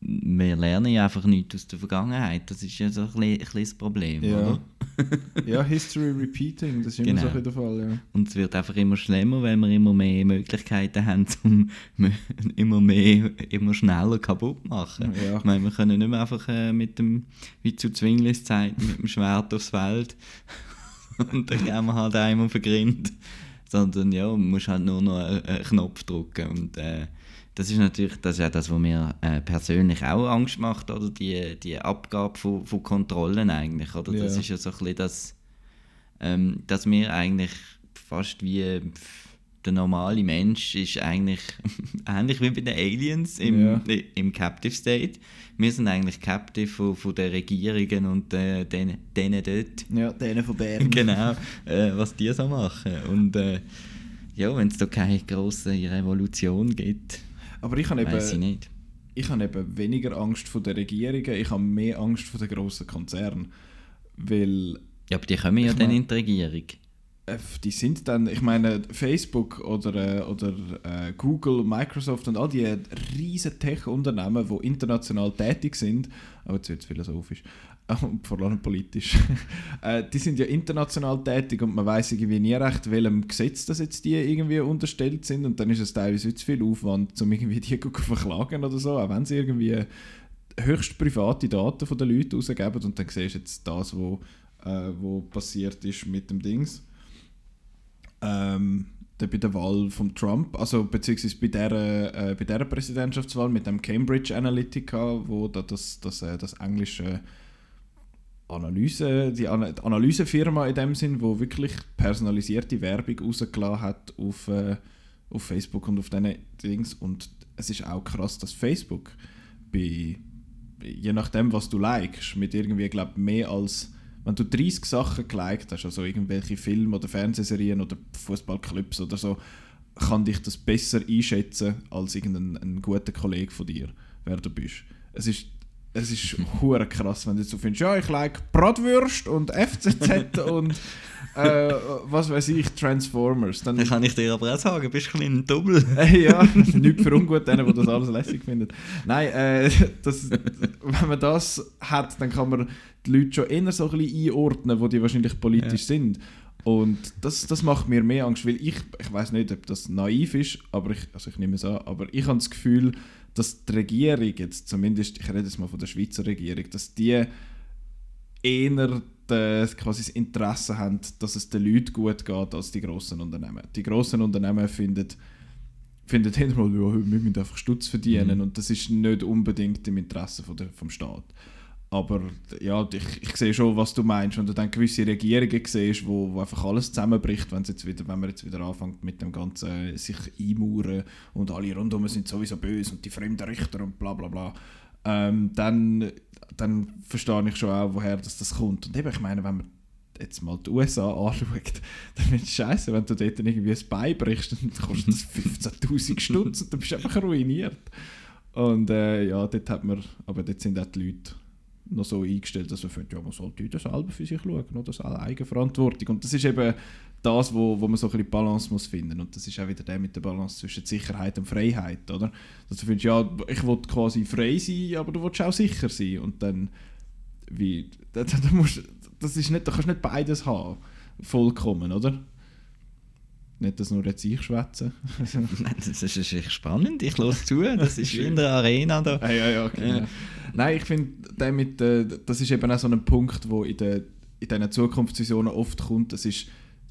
wir lernen ja einfach nichts aus der Vergangenheit. Das ist ja so ein bisschen, das Problem, oder? *laughs* ja, History Repeating, das ist immer Genau. so der Fall, ja. Und es wird einfach immer schlimmer, weil wir immer mehr Möglichkeiten haben, um *laughs* immer mehr, immer schneller kaputt zu machen. Ja. Ich meine, wir können nicht mehr einfach äh, mit dem, wie zu Zwinglis Zeiten, mit dem Schwert aufs Feld *laughs* und dann gehen wir halt einmal vergrinnt. Sondern ja, man muss halt nur noch einen, einen Knopf drücken und äh, das ist natürlich das, ist ja das, was mir äh, persönlich auch Angst macht, oder die, die Abgabe von, von Kontrollen eigentlich, oder? Das Ja. ist ja so ein bisschen das, ähm, dass wir eigentlich fast wie der normale Mensch ist eigentlich *laughs* ähnlich wie bei den Aliens im, Ja. im Captive State. Wir sind eigentlich Captive von, von den Regierungen und äh, denen, denen dort. Ja, denen von Bern. *laughs* genau, äh, was die so machen. Und äh, ja, wenn es da keine grosse Revolution gibt, Aber ich habe ich eben, nicht. ich habe eben weniger Angst vor den Regierungen, ich habe mehr Angst vor den grossen Konzernen. Weil Ja, aber die kommen ja dann in die Regierung. äh, die sind dann, ich meine, Facebook oder, äh, oder äh, Google, Microsoft und all die riesen Tech-Unternehmen, die international tätig sind, aber jetzt wird es philosophisch, *laughs* vor allem politisch, *laughs* äh, die sind ja international tätig und man weiß irgendwie nie recht, welchem Gesetz das jetzt die irgendwie unterstellt sind und dann ist es teilweise zu viel Aufwand, um irgendwie die *laughs* zu verklagen oder so, auch wenn sie irgendwie höchst private Daten von den Leuten rausgeben und dann siehst du jetzt das, wo, äh, wo passiert ist mit dem Dings. Ähm, bei der Wahl von Trump, also beziehungsweise bei der, äh, bei der Präsidentschaftswahl mit dem Cambridge Analytica, wo da das, das, äh, das englische Analyse, die Ana Analysefirma in dem Sinn, wo wirklich personalisierte Werbung rausgelassen hat auf, äh, auf Facebook und auf diesen Dings. Und es ist auch krass, dass Facebook bei, je nachdem, was du likest, mit irgendwie, glaube mehr als, wenn du 30 Sachen geliked hast, also irgendwelche Filme oder Fernsehserien oder Fußballclubs oder so, kann dich das besser einschätzen als irgendein ein guter Kollege von dir, wer du bist. Es ist es ist hure krass, wenn du so findest, ja, ich like Bratwürst und FCZ *laughs* und äh, was weiß ich, Transformers. Dann, Dann kann ich dir aber auch sagen, bist du ein bisschen Double. *laughs* äh, ja, nicht für ungut denen, die das alles lässig finden. Nein, äh, das, wenn man das hat, dann kann man die Leute schon eher so ein bisschen einordnen, wo die wahrscheinlich politisch sind. Und das, das macht mir mehr Angst, weil ich, ich weiß nicht, ob das naiv ist, aber ich, also ich nehme es an, aber ich habe das Gefühl, dass die Regierung jetzt, zumindest, ich rede jetzt mal von der Schweizer Regierung, dass die eher das, quasi das Interesse haben, dass es den Leuten gut geht, als die grossen Unternehmen. Die grossen Unternehmen finden, finden hinterher, wir müssen einfach Stutz verdienen und das ist nicht unbedingt im Interesse von der, vom Staat. Aber ja, ich, ich sehe schon, was du meinst. Wenn du dann gewisse Regierungen siehst, wo, wo einfach alles zusammenbricht, wenn, jetzt wieder, wenn man jetzt wieder anfängt mit dem ganzen äh, sich einmauern und alle rundherum sind sowieso böse und die fremden Richter und bla bla bla, ähm, dann, dann verstehe ich schon auch, woher das, das kommt. Und eben, ich meine, wenn man jetzt mal die USA anschaut, *laughs* dann wird es scheiße, wenn du dort irgendwie ein Bein brichst, dann kostet das 15'000 Stutz und dann bist du einfach ruiniert. Und äh, ja, dort hat man, aber dort sind auch die Leute noch so eingestellt, dass man findet, ja, man sollte jeder selber für sich schauen, oder? Das ist Eigenverantwortung. Und das ist eben das, wo, wo man so ein bisschen Balance muss finden. Und das ist auch wieder der mit der Balance zwischen Sicherheit und Freiheit, oder? Dass du findest, ja, ich will quasi frei sein, aber du willst auch sicher sein. Und dann, wie, *laughs* da, da musst, das ist nicht, da kannst du nicht beides haben, vollkommen, oder? Nicht, dass nur jetzt ich schwätze. *laughs* Nein, das ist, spannend, ich höre zu, das ist wie in der Arena da. Ah, ja, ja, genau. Ja. Nein, ich finde, mit, äh, das ist eben auch so ein Punkt, wo in, der, in diesen Zukunftsvisionen oft kommt. Das ist,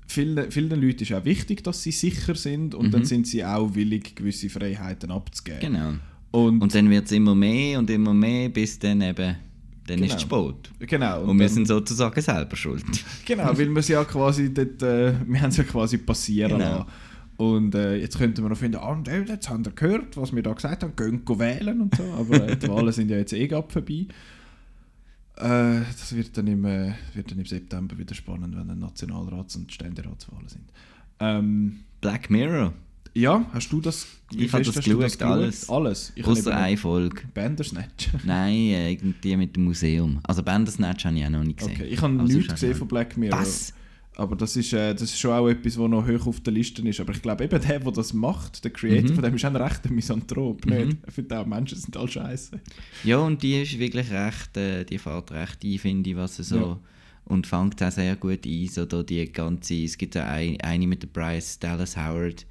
vielen, vielen Leuten ist auch wichtig, dass sie sicher sind und dann sind sie auch willig, gewisse Freiheiten abzugeben. Genau. Und, Und dann wird es immer mehr und immer mehr, bis dann eben, dann ist es spät. genau. Und, wir dann- sind sozusagen selber schuld. Genau, weil wir es ja quasi dort, äh, wir haben es ja quasi passieren Genau. lassen. Und äh, jetzt könnten wir noch finden, ah, und äh, jetzt haben wir gehört, was wir da gesagt haben, gehen wählen und so. Aber äh, *laughs* die Wahlen sind ja jetzt eh gerade vorbei. Äh, das wird dann, im, äh, wird dann im September wieder spannend, wenn dann Nationalrats- und Ständeratswahlen sind. Ähm, Black Mirror, ja, hast du das? Ich habe das geschaut, alles. Alles? Außer eine Folge. Bandersnatch. *laughs* Nein, äh, irgendwie mit dem Museum. Also Bandersnatch habe ich auch noch nicht gesehen. Okay, ich habe Aber nichts gesehen von Black Mirror. Was? Aber das ist, äh, das ist schon auch etwas, was noch hoch auf der Liste ist. Aber ich glaube, eben der, der das macht, der Creator, Mhm. von dem ist auch ein rechter Misanthrop. Nicht? Ich finde auch, Menschen sind all scheiße. Ja, und die ist wirklich recht, äh, die fährt recht ein, finde ich, was sie so... Ja. Und fängt auch sehr gut ein, so da die ganze... Es gibt auch ein, eine mit der Bryce Dallas Howard,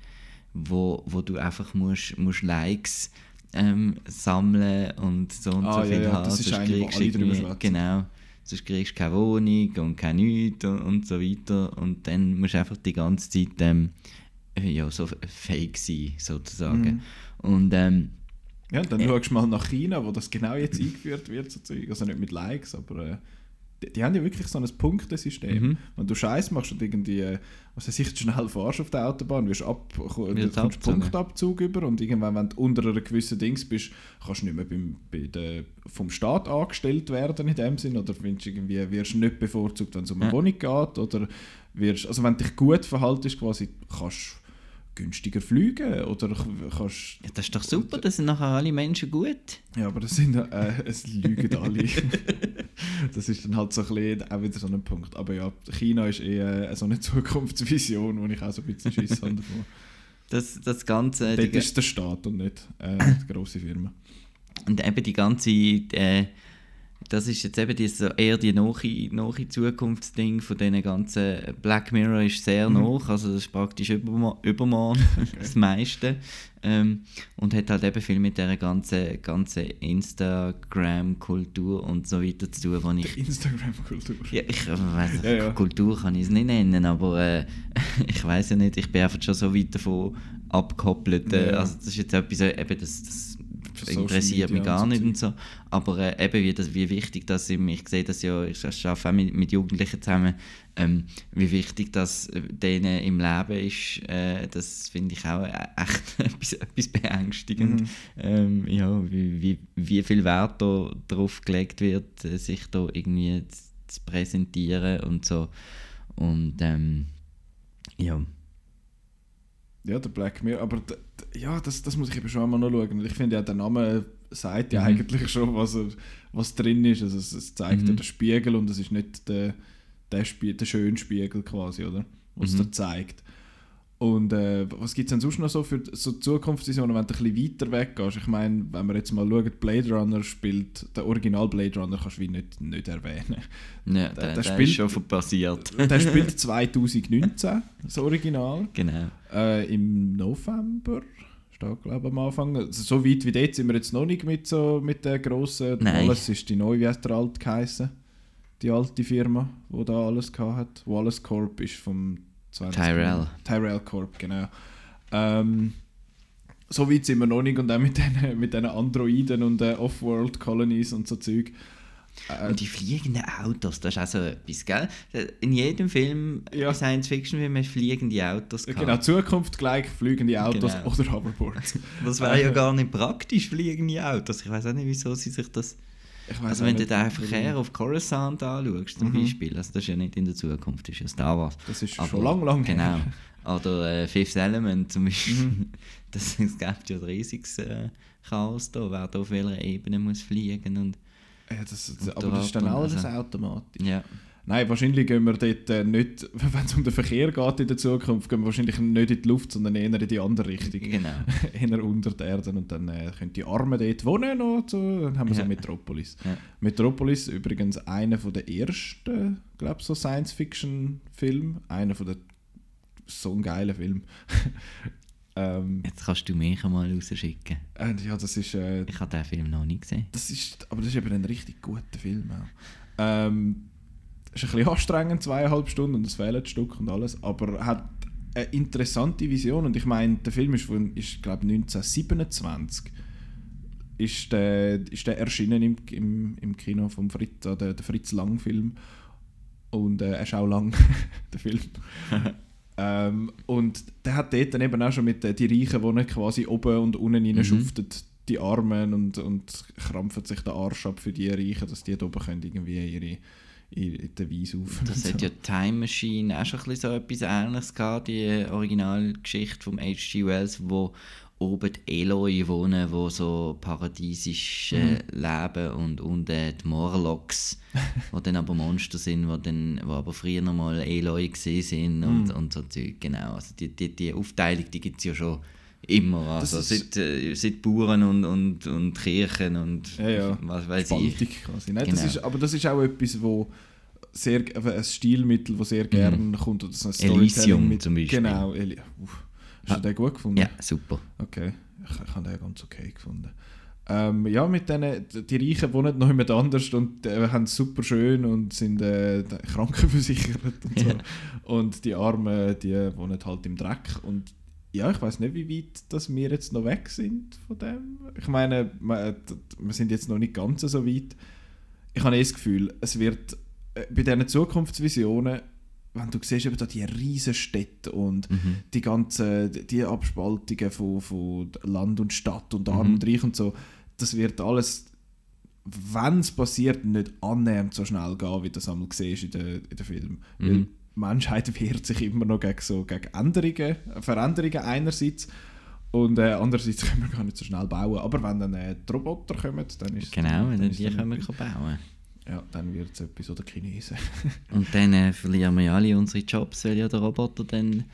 wo, wo du einfach musst, musst Likes ähm, sammeln und so und Ah, so viel ja, haben. das ist eine, kriegst schwätzen. Genau. Sonst kriegst du keine Wohnung und kein nichts und, und so weiter. Und dann musst du einfach die ganze Zeit ähm, ja, so fake sein, sozusagen. Mhm. Und ähm, Ja, und dann Äh. schaust du mal nach China, wo das genau jetzt eingeführt wird. So Zeug. also nicht mit Likes, aber äh, die, die haben ja wirklich so ein Punktesystem. Mhm. Wenn du Scheiß machst und irgendwie, äh, was weiß ich, schnell fahrst auf der Autobahn, wirst ab, du kommst. Punktabzug über und irgendwann, wenn du unter einer gewissen Dings bist, kannst du nicht mehr beim, bei der, vom Staat angestellt werden in dem Sinn oder findest irgendwie, wirst du nicht bevorzugt, wenn es um eine Ja. Wohnung geht oder wirst, also wenn du dich gut verhaltest, quasi, kannst du günstiger fliegen oder kannst ja, das ist doch super, das sind nachher alle Menschen gut. ja, aber das sind äh, es lügen alle. *laughs* das ist dann halt so ein bisschen auch wieder so ein Punkt. Aber ja, China ist eher so eine *laughs* Zukunftsvision, wo ich auch so ein bisschen Schiss habe davon. Das, das Ganze... Dort ist der Staat und nicht äh, die grosse Firma. Und eben die ganze, äh, das ist jetzt eben die, so eher die nahe, nahe Zukunftsding von diesen ganzen, Black Mirror ist sehr Mhm. nach, also das ist praktisch übermorgen, *laughs* übermorgen das meiste. Ähm, und hat halt eben viel mit dieser ganzen, ganzen Instagram-Kultur und so weiter zu tun, wo ich... Instagram-Kultur. Ja, ich weiß Ja, ja. Kultur kann ich es nicht nennen, aber äh, *laughs* ich weiß ja nicht, ich bin einfach schon so weit davon abgekoppelt. Äh, Ja. Also das ist jetzt etwas, äh, eben, das, das interessiert mich gar nicht und so. Aber äh, eben, wie, das, wie wichtig das ist, ich sehe das ja, ich arbeite auch mit, mit Jugendlichen zusammen, ähm, wie wichtig das äh, denen im Leben ist, äh, das finde ich auch äh, echt *laughs* etwas, etwas beängstigend. Mhm. Ähm, ja, wie, wie, wie viel Wert da drauf gelegt wird, äh, sich da irgendwie zu, zu präsentieren und so. Und ähm, ja. Ja, der Black Mirror. Aber ja, das, das muss ich eben schon einmal noch schauen. Und Ich finde ja, der Name sagt ja Mhm. eigentlich schon, was, er, was drin ist. Also es, es zeigt Mhm. ja den Spiegel und es ist nicht der, der, Spie der schöne Spiegel quasi, oder? Was Mhm. der zeigt. Und äh, was gibt es denn sonst noch so für so Zukunftsvisionen, wenn du ein bisschen weiter weggehst? Ich meine, wenn wir jetzt mal schauen, Blade Runner spielt, der Original Blade Runner kannst du wie nicht, nicht erwähnen. Ja, der, der der, spielt- ist schon passiert. Der spielt *laughs* 2019, das Original. genau. Äh, Im November steht, glaube ich, am Anfang. Also, so weit wie dort sind wir jetzt noch nicht mit, so, mit der grossen. Nein. Alles ist die neue, wie heißt der alte geheißen? Die alte Firma, die da alles gehabt hat. Wallace Corp ist vom 20. Tyrell. Tyrell Corp, genau. Ähm, so weit sind wir noch nicht und auch mit diesen mit diesen Androiden und äh, Off-World-Colonies und so Zeug. Äh, Und die fliegenden Autos, das ist auch so etwas, gell? In jedem Film, Ja. Science-Fiction-Film, hast fliegende Autos gehabt. genau, Zukunft gleich fliegende Autos Genau. oder Hoverboards. Das wäre ja Äh, gar nicht praktisch, fliegende Autos. Ich weiß auch nicht, wieso sie sich das... Also wenn du den warum. Verkehr auf Coruscant anschaust, zum Mhm. Beispiel, also das ist ja nicht in der Zukunft, das ist ja Star Wars. Das ist Aber- schon lang, lang her. Genau. Oder äh, Fifth Element zum Beispiel. Mhm. *laughs* Das, es gibt ja ein riesiges äh, Chaos da, wer da auf welcher Ebene muss fliegen und Ja, das, Und aber das ist dann alles also- automatisch. ja. Nein, wahrscheinlich gehen wir dort äh, nicht, *laughs* wenn es um den Verkehr geht in der Zukunft, gehen wir wahrscheinlich nicht in die Luft, sondern eher in die andere Richtung. Genau. *laughs* eher unter der Erde und dann äh, können die Armen dort wohnen und so, dann haben wir so Ja. Metropolis. Ja. Metropolis übrigens einer von der ersten, glaube so Science-Fiction-Filme, einer von der so ein geiler Film. *laughs* ähm, Jetzt kannst du mich einmal rausschicken. und ja, das ist äh, Ich habe den Film noch nicht gesehen. Das ist, aber das ist eben ein richtig guter Film auch. Ähm, ist ein bisschen anstrengend, zweieinhalb Stunden und es fehlen ein Stück und alles, aber hat eine interessante Vision und ich meine, der Film ist, von, ist glaube 1927 ist der, ist der erschienen im, im, im Kino vom Fritz, äh, der, der Fritz Lang Film und äh, er ist auch lang, *laughs* der Film. *laughs* ähm, und der hat dort dann eben auch schon mit äh, die Reichen, die nicht quasi oben und unten rein Mhm. schuften, die Armen und, und krampfen sich den Arsch ab für die Reichen, dass die da oben können irgendwie ihre, ihre den Weiss auf. Das hat ja Time Machine auch schon ein bisschen so etwas Ähnliches gehabt, die Originalgeschichte von H.G. Wells, wo oben die Eloi wohnen, wo so paradiesisch äh, leben und unten die Morlocks, *laughs* wo dann aber Monster sind, wo, dann, wo aber früher noch mal Eloi gesehen sind und, und so Zeug, genau. Also die, die, die Aufteilung, die gibt es ja schon immer, Das also ist- seit, äh, seit Bauern und, und, und Kirchen und Ja, ja. was weiß ich. Spaltung quasi. Nein, das Genau. ist, aber das ist auch etwas, wo sehr, äh, ein Stilmittel, das sehr gerne kommt. Oder so ein Mhm. Elysium Storytelling zum Beispiel. Genau. Eli Uff. Hast du den gut gefunden? Ja, super. Okay, ich, ich habe den ganz okay gefunden. Ähm, ja, mit denen, die Reichen wohnen noch jemand anders und äh, haben es super schön und sind äh, krankenversichert und so. *laughs* Ja. Und die Armen, die wohnen halt im Dreck. Und ja, ich weiß nicht, wie weit dass wir jetzt noch weg sind von dem. Ich meine, wir, wir sind jetzt noch nicht ganz so weit. Ich habe eh das Gefühl, es wird äh, bei diesen Zukunftsvisionen, wenn du siehst, eben da die riesen Städte und Mhm. die ganzen die Abspaltungen von, von Land und Stadt und Arm und Reich und so, das wird alles, wenn es passiert, nicht annähernd so schnell gehen, wie du das einmal siehst in den in den Film. Weil Mhm. Die Menschheit wehrt sich immer noch gegen, so, gegen Änderungen, Veränderungen einerseits und äh, andererseits *laughs* können wir gar nicht so schnell bauen. Aber wenn dann äh, die Roboter kommen, dann ist Genau, dann wenn die dann können wir bauen. Ja, dann wird es etwas oder Chinesen. *laughs* Und dann äh, verlieren wir ja alle unsere Jobs, weil ja der Roboter dann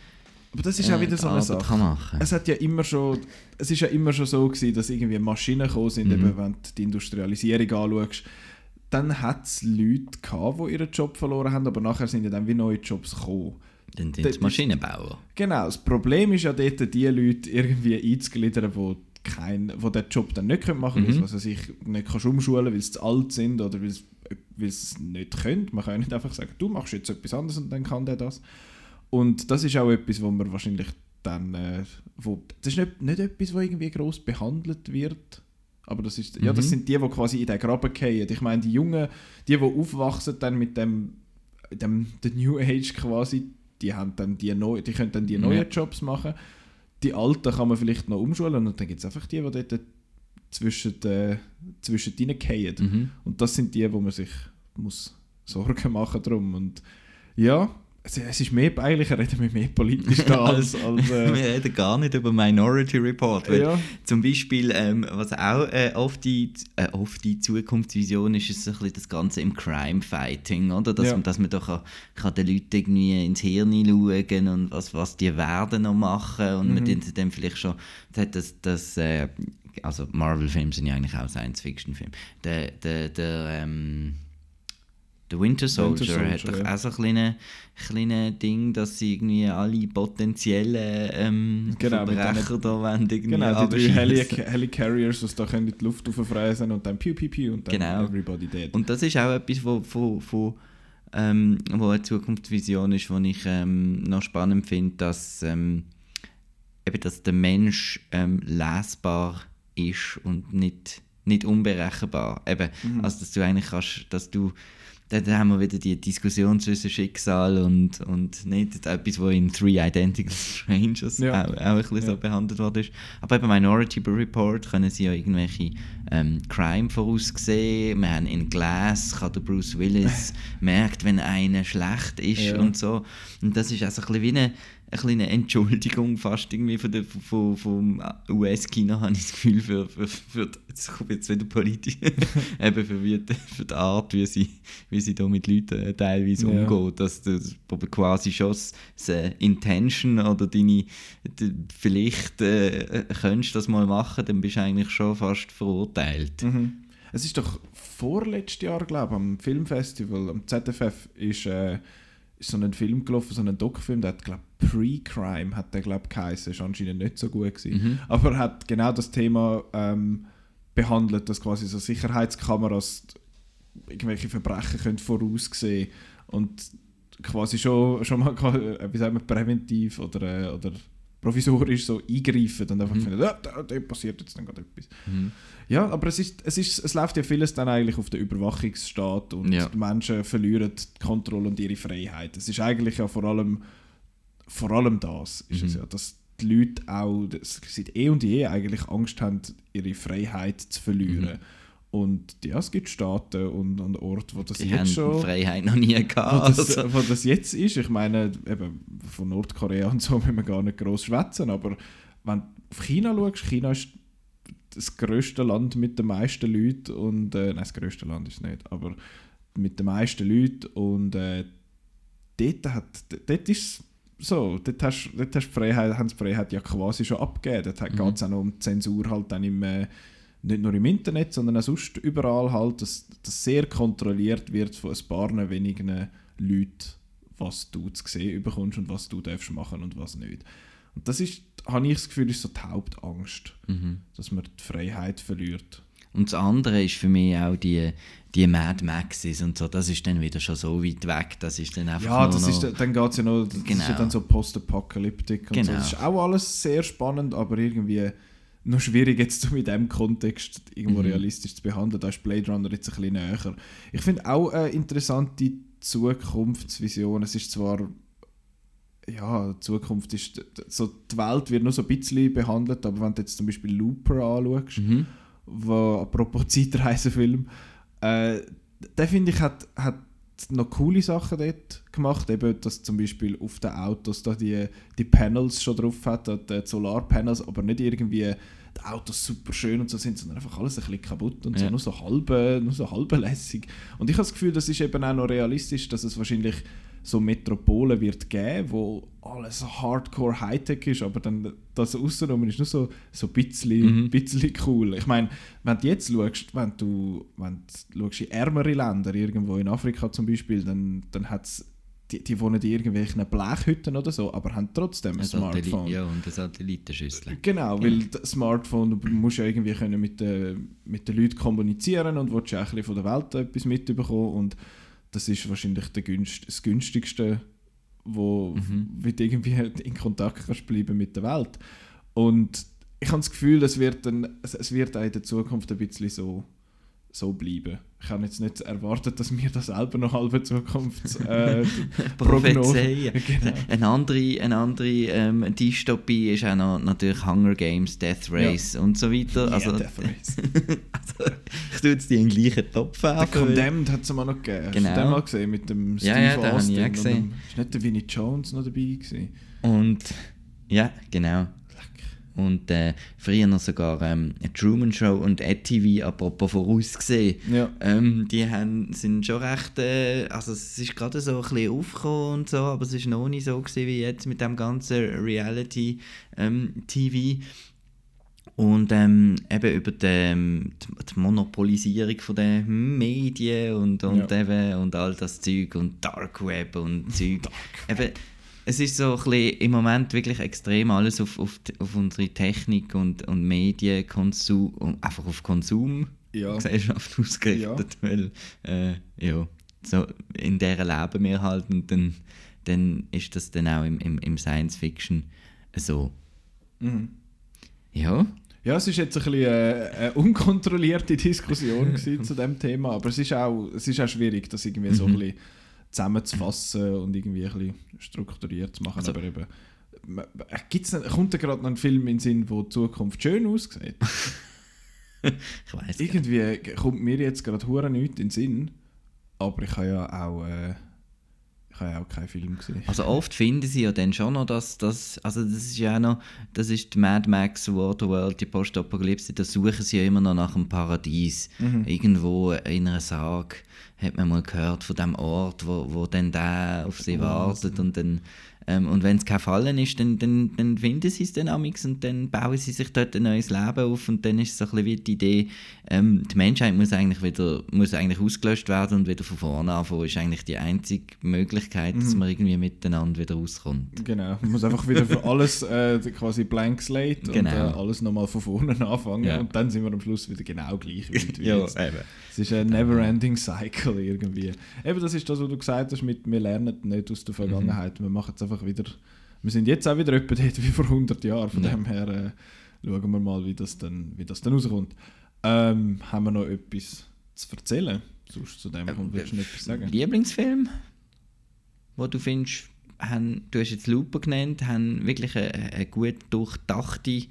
Aber das ist äh, auch wieder die so eine Arbeit Sache. Es hat ja immer schon, es ist ja immer schon so gewesen, dass irgendwie Maschinen gekommen sind, Mhm. eben, wenn du die Industrialisierung anschaust, dann hat es Leute gehabt, die ihren Job verloren haben, aber nachher sind ja dann wie neue Jobs gekommen. Dann sind es Maschinenbauer. Genau, das Problem ist ja dort, die Leute irgendwie einzugliedern, die kein, wo den Job dann nicht machen können, Mhm. sie sich nicht kannst umschulen weil sie zu alt sind oder weil sie weil sie es nicht können. Man kann ja nicht einfach sagen, du machst jetzt etwas anderes und dann kann der das. Und das ist auch etwas, wo man wahrscheinlich dann, äh, wo, das ist nicht, nicht etwas, wo irgendwie groß behandelt wird, aber das ist, ja, das Mhm. sind die, die quasi in den Graben fallen. Ich meine, die Jungen, die, die aufwachsen dann mit dem, dem der New Age quasi, die haben dann die neu, die können dann die neuen Ja. Jobs machen. Die Alten kann man vielleicht noch umschulen und dann gibt es einfach die, die dort zwischen, äh, zwischen ihnen fallen. Mhm. Und das sind die, wo man sich muss Sorgen machen drum. Und ja, es, es ist mehr, eigentlich reden wir mehr politisch da als, *laughs* als wir äh, reden gar nicht über Minority Report. Weil ja. Zum Beispiel, ähm, was auch äh, oft, die, äh, oft die Zukunftsvision ist, ist ein bisschen das Ganze im Crime-Fighting, oder? Dass, Ja. man, dass man doch kann, kann den Leuten irgendwie ins Hirn schauen und was, was die werden noch machen und Mhm. tut dann vielleicht schon, das, hat das, das äh, also Marvel-Filme sind ja eigentlich auch Science-Fiction-Filme. Der, der, der, ähm, der Winter Soldier, Soldier, hat doch ja. auch so ein kleines kleine Ding, dass sie irgendwie alle potenziellen ähm, Genau, Verbrecher da wollen irgendwie Genau, die drei. Heli Helicarriers, die da können in die Luft auffräsen und dann piu piu piu und dann Genau. everybody dead. Und das ist auch etwas, wo, wo, wo, ähm, wo eine Zukunftsvision ist, die ich ähm, noch spannend finde, dass, ähm, eben, dass der Mensch ähm, lesbar ist und nicht, nicht unberechenbar. Eben, Also dass du eigentlich kannst, dass du da, da haben wir wieder die Diskussion zwischen Schicksal und, und nicht etwas, was in Three Identical Strangers Ja. auch, auch ein bisschen so Ja. behandelt worden ist. Aber bei Minority Report können sie ja irgendwelche ähm, Crime voraussehen. Wir haben in Glass, kann der Bruce Willis *laughs* merkt, wenn einer schlecht ist Ja. und so. Und das ist also ein bisschen wie eine kleine Entschuldigung fast irgendwie von der, von, vom US-Kino, habe ich das Gefühl, für, für, für die- jetzt kommt jetzt wieder politisch, *laughs* eben für, wie, die- für die Art, wie sie, wie sie da mit Leuten äh, teilweise Ja. umgehen, dass du quasi schon das, das äh, Intention oder deine, die, vielleicht äh, könntest du das mal machen, dann bist du eigentlich schon fast verurteilt. Mhm. Es ist doch vorletztes Jahr, glaube ich, am Filmfestival, am ZFF, ist, äh, ist so ein Film gelaufen, so ein Doc-Film, der hat, glaube ich, Pre-Crime, hat der, glaube ich. Ist anscheinend nicht so gut gewesen. Aber er hat genau das Thema ähm, behandelt, dass quasi so Sicherheitskameras irgendwelche Verbrechen können voraussehen und quasi schon, schon mal, *laughs* äh, wie sagen wir, präventiv oder, äh, oder provisorisch so eingreifen und einfach finden, ah, da, da passiert jetzt dann gerade etwas. Ja, aber es, ist, es, ist, es läuft ja vieles dann eigentlich auf den Überwachungsstaat und Ja. die Menschen verlieren die Kontrolle und ihre Freiheit. Es ist eigentlich ja vor allem, vor allem das, ist es ja, dass die Leute auch seit eh und je eigentlich Angst haben, ihre Freiheit zu verlieren. Und ja, es gibt Staaten und, und Orte, wo das Die jetzt schon Freiheit noch nie wo gehabt. das, also. wo das jetzt ist, ich meine, eben von Nordkorea und so *laughs* müssen wir gar nicht groß schwätzen, aber wenn du auf China schaust, China ist das grösste Land mit den meisten Leuten und, äh, nein, das grösste Land ist es nicht, aber mit den meisten Leuten und äh, dort, hat, dort ist so, dort hast, dort hast Freiheit, haben sie die Freiheit ja quasi schon abgegeben, dort Mhm. geht es auch noch um die Zensur halt dann im, äh, nicht nur im Internet, sondern auch sonst überall halt, dass, dass sehr kontrolliert wird von ein paar wenigen Leuten, was du zu sehen bekommst und was du darfst machen und was nicht. Und das ist, habe ich das Gefühl, ist so die Hauptangst, Mhm. dass man die Freiheit verliert. Und das andere ist für mich auch die, die Mad Maxes und so, das ist dann wieder schon so weit weg, das ist dann einfach Ja, das ist, dann geht es ja noch, das ist Genau. ja dann so Postapokalyptik und so. Genau. Das ist auch alles sehr spannend, aber irgendwie noch schwierig jetzt so mit dem Kontext irgendwo Mhm. realistisch zu behandeln. Da ist Blade Runner jetzt ein bisschen näher. Ich finde auch eine interessante Zukunftsvision. Es ist zwar ja, Zukunft ist, so die Welt wird nur so ein bisschen behandelt, aber wenn du jetzt zum Beispiel Looper anschaust, Mhm. wo, apropos *laughs* Zeitreisefilm, äh, der finde ich hat, hat noch coole Sachen dort gemacht, eben, dass zum Beispiel auf den Autos da die, die Panels schon drauf hat, die Solarpanels, aber nicht irgendwie die Autos super schön und so sind, sondern einfach alles ein bisschen kaputt und Ja. so, nur so halbe, nur so halbe lässig. Und ich habe das Gefühl, das ist eben auch noch realistisch, dass es wahrscheinlich so Metropolen wird geben, wo alles Hardcore Hightech ist, aber dann das Aussenrum ist nur so, so ein bisschen, Mhm. bisschen cool. Ich meine, wenn du jetzt schaust, wenn du, wenn du schaust in ärmere Länder, irgendwo in Afrika zum Beispiel, dann, dann hat's die, die wohnen in irgendwelchen Blechhütten oder so, aber haben trotzdem ein Ein Smartphone. Ja, und eine Satellitenschüssel. Genau, weil das Smartphone, du musst ja irgendwie können mit, den, mit den Leuten kommunizieren und willst ja auch ein bisschen von der Welt etwas mitbekommen und das ist wahrscheinlich der günst, das günstigste, wo wie du irgendwie in Kontakt kannst bleiben mit der Welt. Und ich habe das Gefühl, es wird, dann, es, es wird auch in der Zukunft ein bisschen so, so bleiben. Ich habe jetzt nicht erwartet, dass wir das selber noch halbe Zukunft äh, *laughs* Prophezeien. Genau. Eine andere, eine andere ähm, Dystopie ist auch noch natürlich Hunger Games, Death Race und so weiter. Also, Ja, Death Race. *laughs* also, ich tue jetzt die in den gleichen Topf Der werfen. weil- Condemned hat es mal noch gegeben. Hast Genau. du den mal gesehen mit dem Steve Ja, ja, Austin? und gesehen. dem- Ist nicht der Winnie Jones noch dabei gewesen? Und ja, genau. Und äh, früher noch sogar ähm, eine Truman Show und ETV, apropos vorausgesehen. Ja. Ähm, die haben, sind schon recht, äh, also es ist gerade so ein bisschen aufgekommen und so, aber es ist noch nicht so gewesen wie jetzt mit dem ganzen Reality-TV. und ähm, eben über die, ähm, die, Monopolisierung von den Medien und, und, Ja. eben, und all das Zeug und Dark Web und Zeug. Eben, es ist so ein bisschen im Moment wirklich extrem alles auf, auf, auf unsere Technik und, und Medienkonsum, und einfach auf Konsum Ja. *laughs* Ausgerichtet, weil äh, ja, so in der leben wir halt und dann, dann ist das dann auch im, im, im Science Fiction so. Mhm. Ja, Ja, es ist jetzt ein bisschen äh, eine unkontrollierte Diskussion *laughs* zu dem Thema, aber es ist auch, es ist auch schwierig, das irgendwie so ein bisschen zusammenzufassen und irgendwie ein bisschen strukturiert zu machen. Also- aber eben, gibt's denn, kommt da gerade noch ein Film in den Sinn, wo die Zukunft schön aussieht? *laughs* ich weiß nicht. Irgendwie kommt mir jetzt gerade hure nichts in den Sinn, aber ich habe ja auch, äh, ich habe ja auch keinen Film gesehen. Also oft finden sie ja dann schon noch, dass das, also das ist ja auch noch, das ist die Mad Max Waterworld, die Postapokalypse, da suchen sie ja immer noch nach einem Paradies. Irgendwo in einer Sage hat man mal gehört von dem Ort, wo, wo dann der auf sie wartet und dann ähm, und wenn es kein Fallen ist, dann, dann, dann finden sie es dann amix und dann bauen sie sich dort ein neues Leben auf und dann ist es so ein bisschen wie die Idee, ähm, die Menschheit muss eigentlich wieder muss eigentlich ausgelöscht werden und wieder von vorne anfangen, ist eigentlich die einzige Möglichkeit, dass man irgendwie miteinander wieder rauskommt. Genau, man muss einfach wieder für alles äh, quasi blank slate Genau. und äh, alles nochmal von vorne anfangen Ja. und dann sind wir am Schluss wieder genau gleich wie, *laughs* Ja, jetzt. eben. Es ist ein never-ending cycle irgendwie. Eben, das ist das, was du gesagt hast mit «Wir lernen nicht aus der Vergangenheit, wir machen es einfach wieder...» Wir sind jetzt auch wieder etwa *laughs* dort wie vor 100 Jahren, von Ja. dem her äh, schauen wir mal, wie das dann, wie das dann rauskommt. Ähm, haben wir noch etwas zu erzählen? Sonst zu dem kommt, willst du noch etwas sagen? Lieblingsfilm, wo du findest, haben, du hast jetzt Lupe genannt, haben wirklich eine, eine gut durchdachte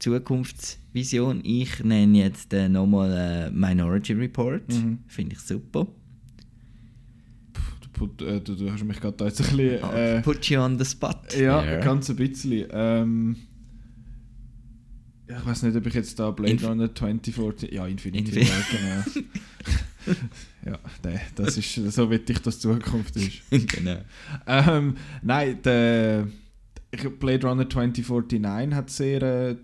Zukunftsvision. Ich nenne jetzt äh, nochmal äh, Minority Report. Mhm. Finde ich super. Du, put- äh, du, du hast mich gerade da jetzt ein bisschen... Äh, Put you on the spot. Ja, there. ganz ein bisschen. Ähm, ich weiß nicht, ob ich jetzt da Blade Inf- Runner 2040. Ja, Infinity Infi- genau. *laughs* ja, nee, das ist so, wie ich das Zukunft ist. *laughs* genau. Ähm, nein, der Blade Runner 2049 hat sehr, äh,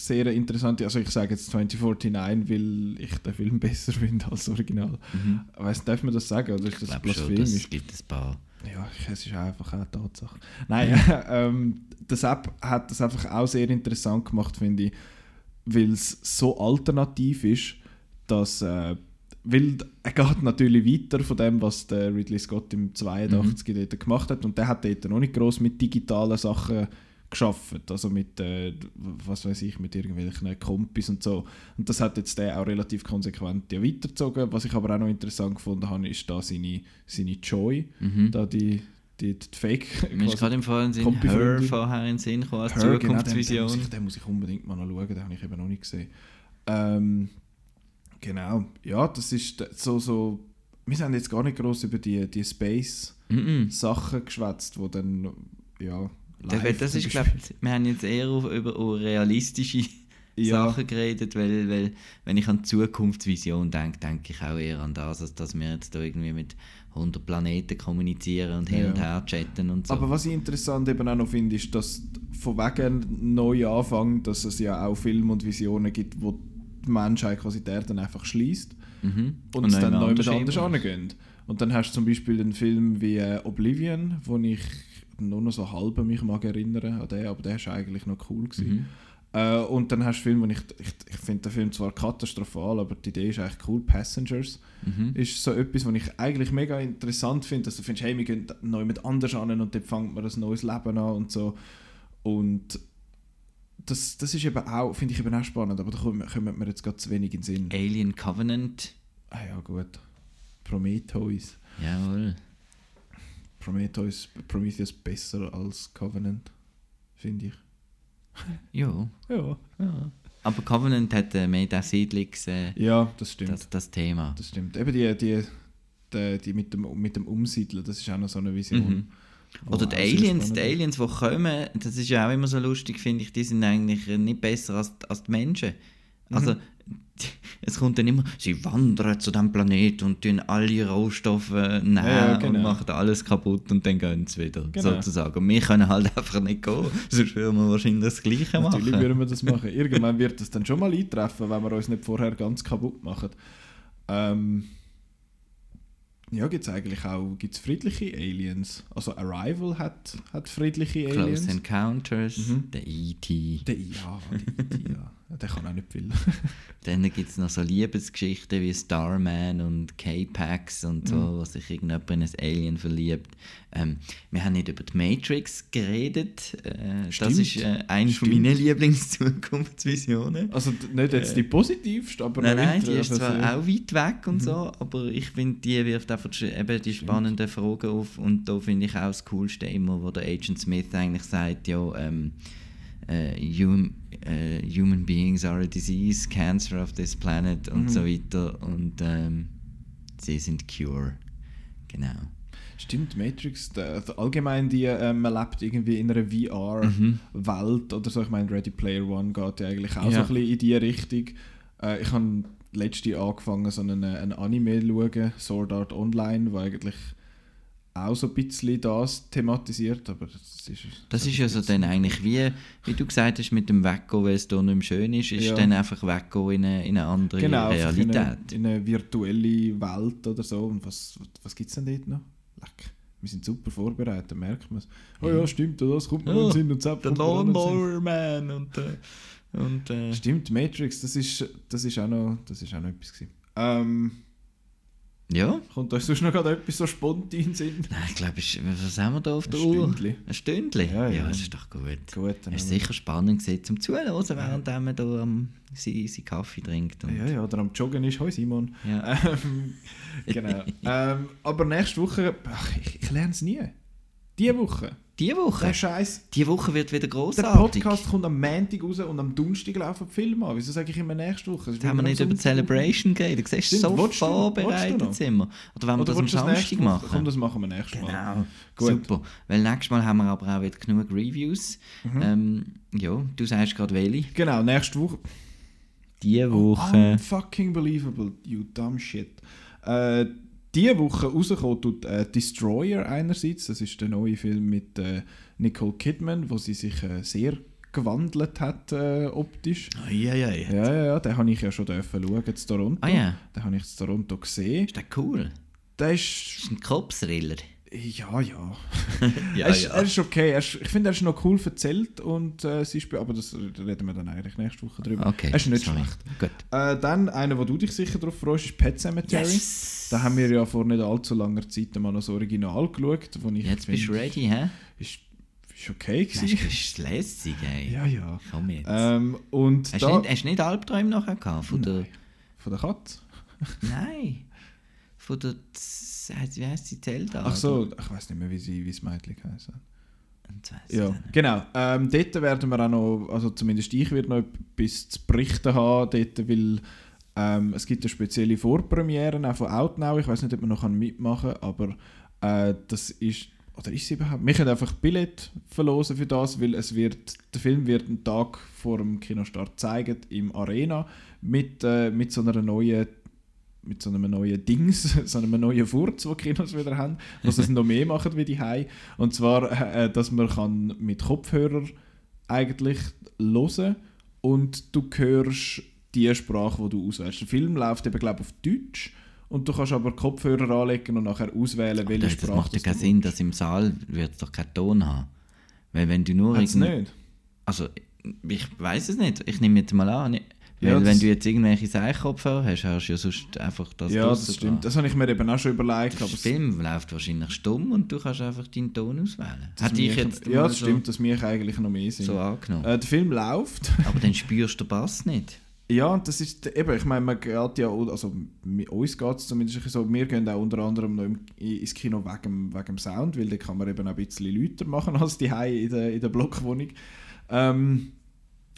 sehr interessante. Also, ich sage jetzt 2049, weil ich den Film *laughs* besser finde als das Original. Mhm. Weiss, darf man das sagen? Oder ist Ich das schon, blasphemisch? es gibt ein paar. Ja, es ist einfach eine Tatsache. Nein, *laughs* ähm, das App hat das einfach auch sehr interessant gemacht, finde ich, weil es so alternativ ist, dass äh, weil er geht natürlich weiter von dem, was der Ridley Scott im 82 dort gemacht hat und der hat dort noch nicht groß mit digitalen Sachen geschaffen, also mit äh, was weiß ich, mit irgendwelchen Kompis und so. Und das hat jetzt der auch relativ konsequent ja weitergezogen. Was ich aber auch noch interessant gefunden habe, ist da seine, seine Joy, da die, die, die Fake. *laughs* Mir ist gerade im Fall Sinn Her vorher in den Sinn gekommen als Her, genau, den, den, Zukunftsvision. muss ich, den muss ich unbedingt mal noch schauen, den habe ich eben noch nicht gesehen. Ähm, genau, ja, das ist so, so wir haben jetzt gar nicht groß über die, die Space-Sachen geschwätzt, wo dann, ja, Das, live das zum ist, Beispiel- glaub, wir haben jetzt eher über, realistische Ja. Sachen geredet, weil, weil wenn ich an die Zukunftsvision denke, denke ich auch eher an das, als dass wir jetzt da irgendwie mit 100 Planeten kommunizieren und hin Ja. und her chatten und so. Aber was ich interessant eben auch noch finde, ist, dass von wegen Neuanfang, dass es ja auch Filme und Visionen gibt, wo die Menschheit quasi die Erde einfach schließt mhm. und, Und es dann neu anders anders angehen. Und dann hast du zum Beispiel einen Film wie äh, Oblivion, wo ich nur noch so halb mich mag erinnern an den, aber der ist eigentlich noch cool Mhm. gewesen. Äh, und dann hast du Film, wo ich, ich, ich finde den Film zwar katastrophal, aber die Idee ist eigentlich cool. Passengers Mhm. ist so etwas, was ich eigentlich mega interessant finde, dass du findest, hey, wir gehen neu mit anders an und dann fängt man ein neues Leben an und so. Und das, das ist eben auch, finde ich eben auch spannend, aber da kommen, kommen mir jetzt gerade zu wenig in den Sinn. Alien Covenant, Ah ja, gut. Prometheus. jawohl. Prometheus, Prometheus besser als Covenant, finde ich. Ja. Ja. ja. Aber Covenant hat äh, mehr das Siedlungs... Äh, Ja, das stimmt. das, das Thema. Das stimmt. Eben die, die, die, die mit, dem, mit dem Umsiedeln, das ist auch noch so eine Vision. Mhm. Oder die Aliens, die. Aliens, die kommen, das ist ja auch immer so lustig, finde ich, die sind eigentlich nicht besser als, als die Menschen. Also, Mhm. *laughs* es kommt dann immer, sie wandern zu diesem Planet und tun alle Rohstoffe nehmen ja, genau. und machen alles kaputt und dann gehen sie wieder, Genau. sozusagen. Und wir können halt *laughs* einfach nicht gehen, sonst würden wir wahrscheinlich das Gleiche machen. Natürlich würden wir das machen. *laughs* Irgendwann wird das dann schon mal eintreffen, wenn wir uns nicht vorher ganz kaputt machen. Ähm, ja, gibt es eigentlich auch gibt's friedliche Aliens? Also Arrival hat, hat friedliche Aliens. Close Encounters, Mhm. der E.T. Der, ja, die, die, ja. Der kann auch nicht viel. *laughs* Dann gibt es noch so Liebesgeschichten wie Starman und K-Pax und so, Mhm. wo sich irgendjemand in ein Alien verliebt. Ähm, wir haben nicht über die Matrix geredet. Äh, das ist äh, eine von Stimmt. meinen Lieblingszukunftsvisionen. Also nicht jetzt die positivste, aber Nein, nein, die ist zwar auch weit weg und so, aber ich finde, die wirft einfach eben die spannenden Fragen auf und da finde ich auch das Coolste immer, wo der Agent Smith eigentlich sagt, ja, ähm, äh, hum, äh, human beings are a disease, cancer of this planet und so weiter und ähm, sie sind Cure. Genau. Stimmt, Matrix, der, der allgemein die, äh, man lebt irgendwie in einer VR-Welt oder so. Ich meine, Ready Player One geht ja eigentlich auch so Ja. ein bisschen in die Richtung. Äh, ich habe letztes Jahr angefangen, so einen, einen Anime zu schauen, Sword Art Online, wo eigentlich auch so ein bisschen das thematisiert, aber das ist... Das ist ja so dann eigentlich wie, wie du gesagt hast, mit dem Weggehen, weil es hier nicht mehr schön ist, ist Ja. dann einfach Weggehen in eine, in eine andere Genau, in Realität. eine, in eine virtuelle Welt oder so. Und was, was gibt es denn dort noch? Leck. Wir sind super vorbereitet, merkt man es. Oh ja, stimmt, das kommt mir Ja, in Sinn und zapp, Der in. Lawnmower Man und, äh, und äh, Stimmt, Matrix, das ist, das ist, auch, noch, das ist auch noch etwas gewesen. Ähm, ja. kommt euch sonst noch gerade etwas so spontan Sinn? Nein, ich glaube, was haben wir da auf der Ein Uhr? Stündli. Ein Stündli? Ja, ja. das ist doch gut. Gut, dann Es ist sicher spannend gewesen, zum Zuhören, während man da am, seinen seinen Kaffee trinkt. Ja, ja, oder am Joggen ist. Hoi Simon. Ja. *laughs* Ähm, genau. *laughs* ähm, aber nächste Woche, ach, ich, ich lerne es nie. Diese Woche. Die Woche? Der Scheiß. Die Woche wird wieder Der grossartig. Podcast kommt am Montag raus und am Donnerstag laufen die Filme an. Wieso sage ich immer nächste Woche? Jetzt haben wir nicht über die Celebration geredet. Du siehst, Stimmt, so willst du- du vorbereitet noch? sind wir. Oder wollen wir das am du Samstag Woche? Komm, machen? das machen wir nächstes Mal. Genau. Gut. Super. Weil nächstes Mal haben wir aber auch wieder genug Reviews. Mhm. Ähm, ja, du sagst gerade welche. Genau, nächste Woche. Die Woche. Unfucking believable, you dumb shit. Äh, diese Woche rausgekommen tut äh, Destroyer einerseits. Das ist der neue Film mit äh, Nicole Kidman, wo sie sich äh, sehr gewandelt hat äh, optisch. Eieiei. Ja, ja, ja, den habe ich ja schon dürfen schauen in Toronto. Ah ja. Den habe ich in Toronto gesehen. Ist das cool? Der Das ist... ist ein Kopfsriller. Ja, ja. *laughs* Ja, er, ist, er ist okay. Er ist, ich finde, er ist noch cool erzählt und äh, sie ist, aber das reden wir dann eigentlich nächste Woche drüber. Okay. Er ist nicht sorry. schlecht. Gut. Äh, dann einer, wo du dich sicher darauf freust, ist Pet Cemetery. Yes! Da haben wir ja vor nicht allzu langer Zeit mal noch das Original geschaut, wo ich Jetzt bist du ready, hä? Ist, ist okay Das gewesen. ist lässig, ey. Ja, ja. Komm jetzt. Ähm, und hast, da... du nicht, hast du nicht Albträume nachher gehabt? Von der, Nein. Von der Katze? nein. Von der... Z- Wie heisst sie? Zelda? Ach so, ich weiß nicht mehr, wie sie wie das Mädchen heisst. Ja, genau. Ähm, dort werden wir auch noch, also zumindest ich werde noch etwas zu berichten haben, dort, weil ähm, es gibt eine spezielle Vorpremiere auch von Outnow. Ich weiß nicht, ob man noch mitmachen kann, aber äh, das ist oder ist es überhaupt? Wir können einfach Billett verlosen für das, weil es wird, der Film wird einen Tag vor dem Kinostart zeigen im Arena mit, äh, mit so einer neuen mit so einem neuen Dings, *laughs* so einem neuen Furz, den Kinos wieder haben, dass es noch mehr machen wie die Hai. Und zwar, äh, dass man kann mit Kopfhörer eigentlich hören und du hörst die Sprache, die du auswählst. Der Film läuft eben, glaube auf Deutsch und du kannst aber Kopfhörer anlegen und nachher auswählen, welche das, Sprache das macht ja keinen Sinn, dass im Saal wird es doch keinen Ton haben. Weil wenn du nur Hat's nicht? Also, ich weiß es nicht. Ich nehme jetzt mal an. Ja, Weil wenn du jetzt irgendwelche Seichkopfhörer hast, hast du ja sonst einfach das Ja, das stimmt. dran. Das habe ich mir eben auch schon überlegt. Der Film läuft wahrscheinlich stumm und du kannst einfach deinen Ton auswählen. das Hätte ich jetzt ja, das stimmt, dass mich eigentlich noch mehr so, sind. so angenommen. Äh, der Film läuft. Aber dann *laughs* spürst du den Bass nicht. Ja, und das ist eben, ich meine, man geht ja, also uns geht es zumindest so, wir gehen auch unter anderem noch im, ins Kino wegen, wegen dem Sound, weil da kann man eben auch ein bisschen lauter machen als die in der, in der Blockwohnung. Ähm,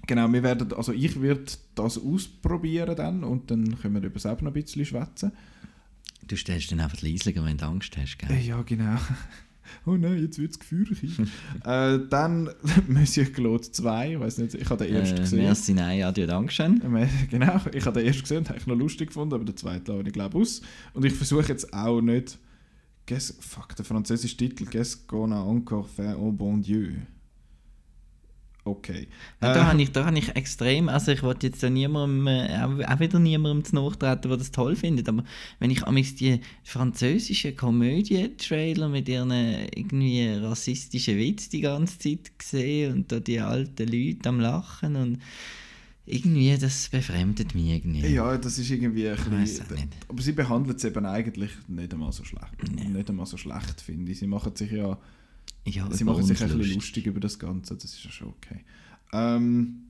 genau, wir werden, also ich werde das ausprobieren dann und dann können wir über das auch noch ein bisschen schwätzen. Du stellst dann einfach leislicher, wenn du Angst hast. Gell? Äh, Ja, genau. *laughs* Oh nein, jetzt wird es gefährlich. *laughs* äh, dann *laughs* Monsieur Claude 2, ich weiß nicht, ich habe den ersten Äh, gesehen. merci, nein, adieu, Dankeschön. Ähm, Genau, ich habe den ersten gesehen und habe ich noch lustig gefunden, aber den zweiten lasse ich glaube aus. Und ich versuche jetzt auch nicht. Qu'est-ce- Fuck, der französische Titel Qu'est-ce qu'on a encore fait au bon Dieu? Okay. Ja, Äh, da habe ich, da ich extrem, also ich wollte jetzt da niemandem, äh, auch, wieder niemandem zu nachtreten, der das toll findet, aber wenn ich amigs die französischen Komödien-Trailer mit ihren äh, irgendwie rassistischen Witz die ganze Zeit sehe und da die alten Leute am Lachen und irgendwie, das befremdet mich irgendwie. ja, das ist irgendwie ein Ich bisschen. Aber sie behandelt es eben eigentlich nicht einmal so schlecht. Nicht einmal so schlecht, finde ich. Sie machen sich ja ja Sie machen sich ein bisschen lustig. lustig über das Ganze, das ist ja schon okay. Ähm,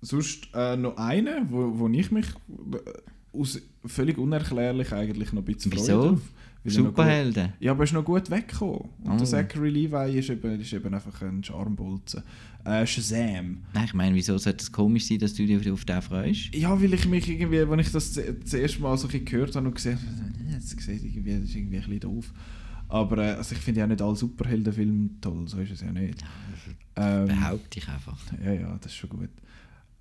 sonst äh, noch eine, wo, wo ich mich äh, aus, völlig unerklärlich eigentlich noch ein bisschen Wieso? noch Superhelden. Gut, ja, aber er ist noch gut weggekommen. Und Oh. der Zachary Levi ist eben, ist eben einfach ein Charmbolzen. Äh, Shazam. Nein, ich meine, wieso sollte es komisch sein, dass du dich auf den freust? Ja, weil ich mich irgendwie, wenn ich das z- das erste Mal so ein bisschen gehört habe und gesehen habe, das sieht irgendwie, das ist irgendwie ein bisschen doof. Aber äh, also ich finde ja nicht alle Superheldenfilme toll, so ist es ja nicht. Ähm, Behaupte ich einfach. Ja, ja, das ist schon gut.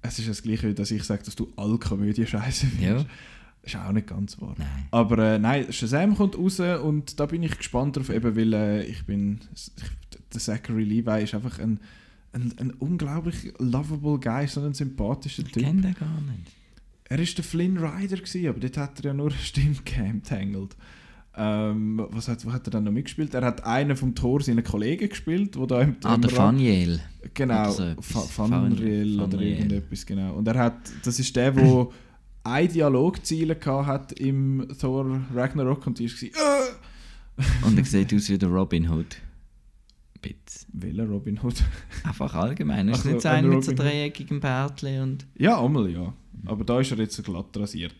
Es ist das Gleiche, dass ich sage, dass du alle Komödien scheiße findest. Ja. Ist auch nicht ganz wahr. Nein. Aber äh, nein, Shazam kommt raus und da bin ich gespannt drauf, eben weil äh, ich bin. Ich, der Zachary Levi ist einfach ein, ein, ein unglaublich lovable Guy, so ein sympathischer Ich Typ. kenne den gar nicht. Er war der Flynn Rider, gewesen, aber dort hat er ja nur eine Stimme Tangled. Ähm, was hat, was hat er dann noch mitgespielt? Er hat einen vom Tor seinen Kollegen gespielt, wo da im Ah, der Faniel. Genau, Oder so etwas. Fa- Fanriel oder irgendetwas, genau. Und er hat, das ist der, der *laughs* ein Dialogziele hat im Thor Ragnarok und die war, äh! Und er sieht aus wie der Robin Hood. Bitz. Welcher Robin Hood? Einfach allgemein. Ist so, nicht so ein mit so dreieckigem Bärtchen und... ja, einmal ja. Aber da ist er jetzt so glatt rasiert.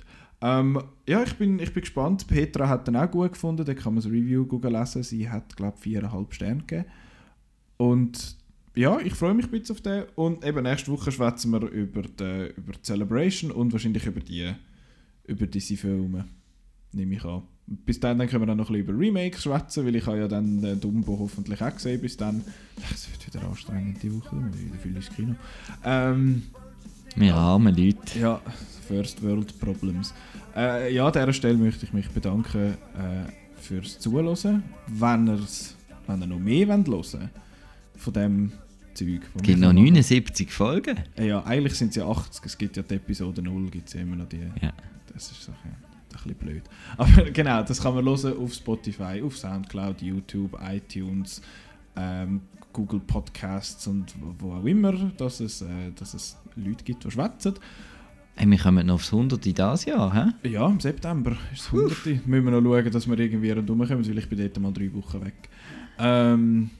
Ähm, ja, ich bin, ich bin gespannt. Petra hat den auch gut gefunden, da kann man das Review googeln lesen. Sie hat, glaube ich, viereinhalb Sterne gegeben. Und ja, ich freue mich ein bisschen auf den. Und eben nächste Woche schwätzen wir über die, über die Celebration und wahrscheinlich über die über diese Filme. Nehme ich an. Bis dann, dann können wir dann noch ein bisschen über Remakes schwätzen, weil ich habe ja dann äh, Dumbo hoffentlich auch gesehen bis dann. *laughs* Es wird wieder anstrengend die Woche, wieder viel ins Kino. Ähm, Wir armen Leute. ja, First World Problems. Äh, ja, an dieser Stelle möchte ich mich bedanken äh, fürs Zuhören. Wenn, ihr's, wenn ihr noch mehr wollt hören von dem Zeug. Es gibt noch 79 Folgen. Äh, ja, eigentlich sind es ja 80. Es gibt ja die Episode 0, gibt es immer noch die. Ja. Das ist so ein, ein bisschen blöd. *laughs* Aber genau, das kann man hören auf Spotify, auf Soundcloud, YouTube, iTunes, ähm, Google Podcasts und wo auch immer, dass es, äh, dass es Leute gibt, die schwätzen. Hey, wir kommen noch aufs 100 in dieses Jahr, hä? Ja, im September ist es 100. Müssen wir noch schauen, dass wir irgendwie rundherum kommen, weil ich bin dort mal drei Wochen weg. Ähm,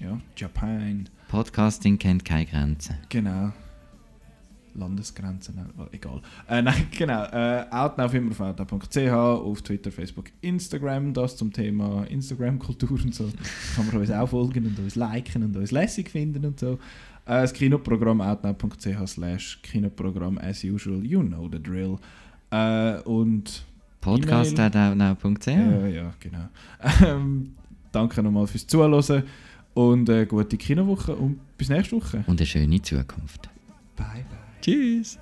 ja, Japan. Podcasting kennt keine Grenzen. Genau. Landesgrenzen, äh, egal. Äh, nein, *laughs* genau. Äh, outnowfimmerfounder.ch auf Twitter, Facebook, Instagram. Das zum Thema Instagram-Kultur und so. *laughs* Kann man uns auch folgen und uns liken und uns lässig finden und so. Äh, das Kinoprogramm outnow.ch slash Kinoprogramm as usual, you know the drill. Äh, und. Podcast.outnow.ch Ja, ja, genau. *laughs* Ähm, danke nochmal fürs Zuhören und äh, gute Kinowoche und bis nächste Woche. Und eine schöne Zukunft. Bye, bye. Tschüss.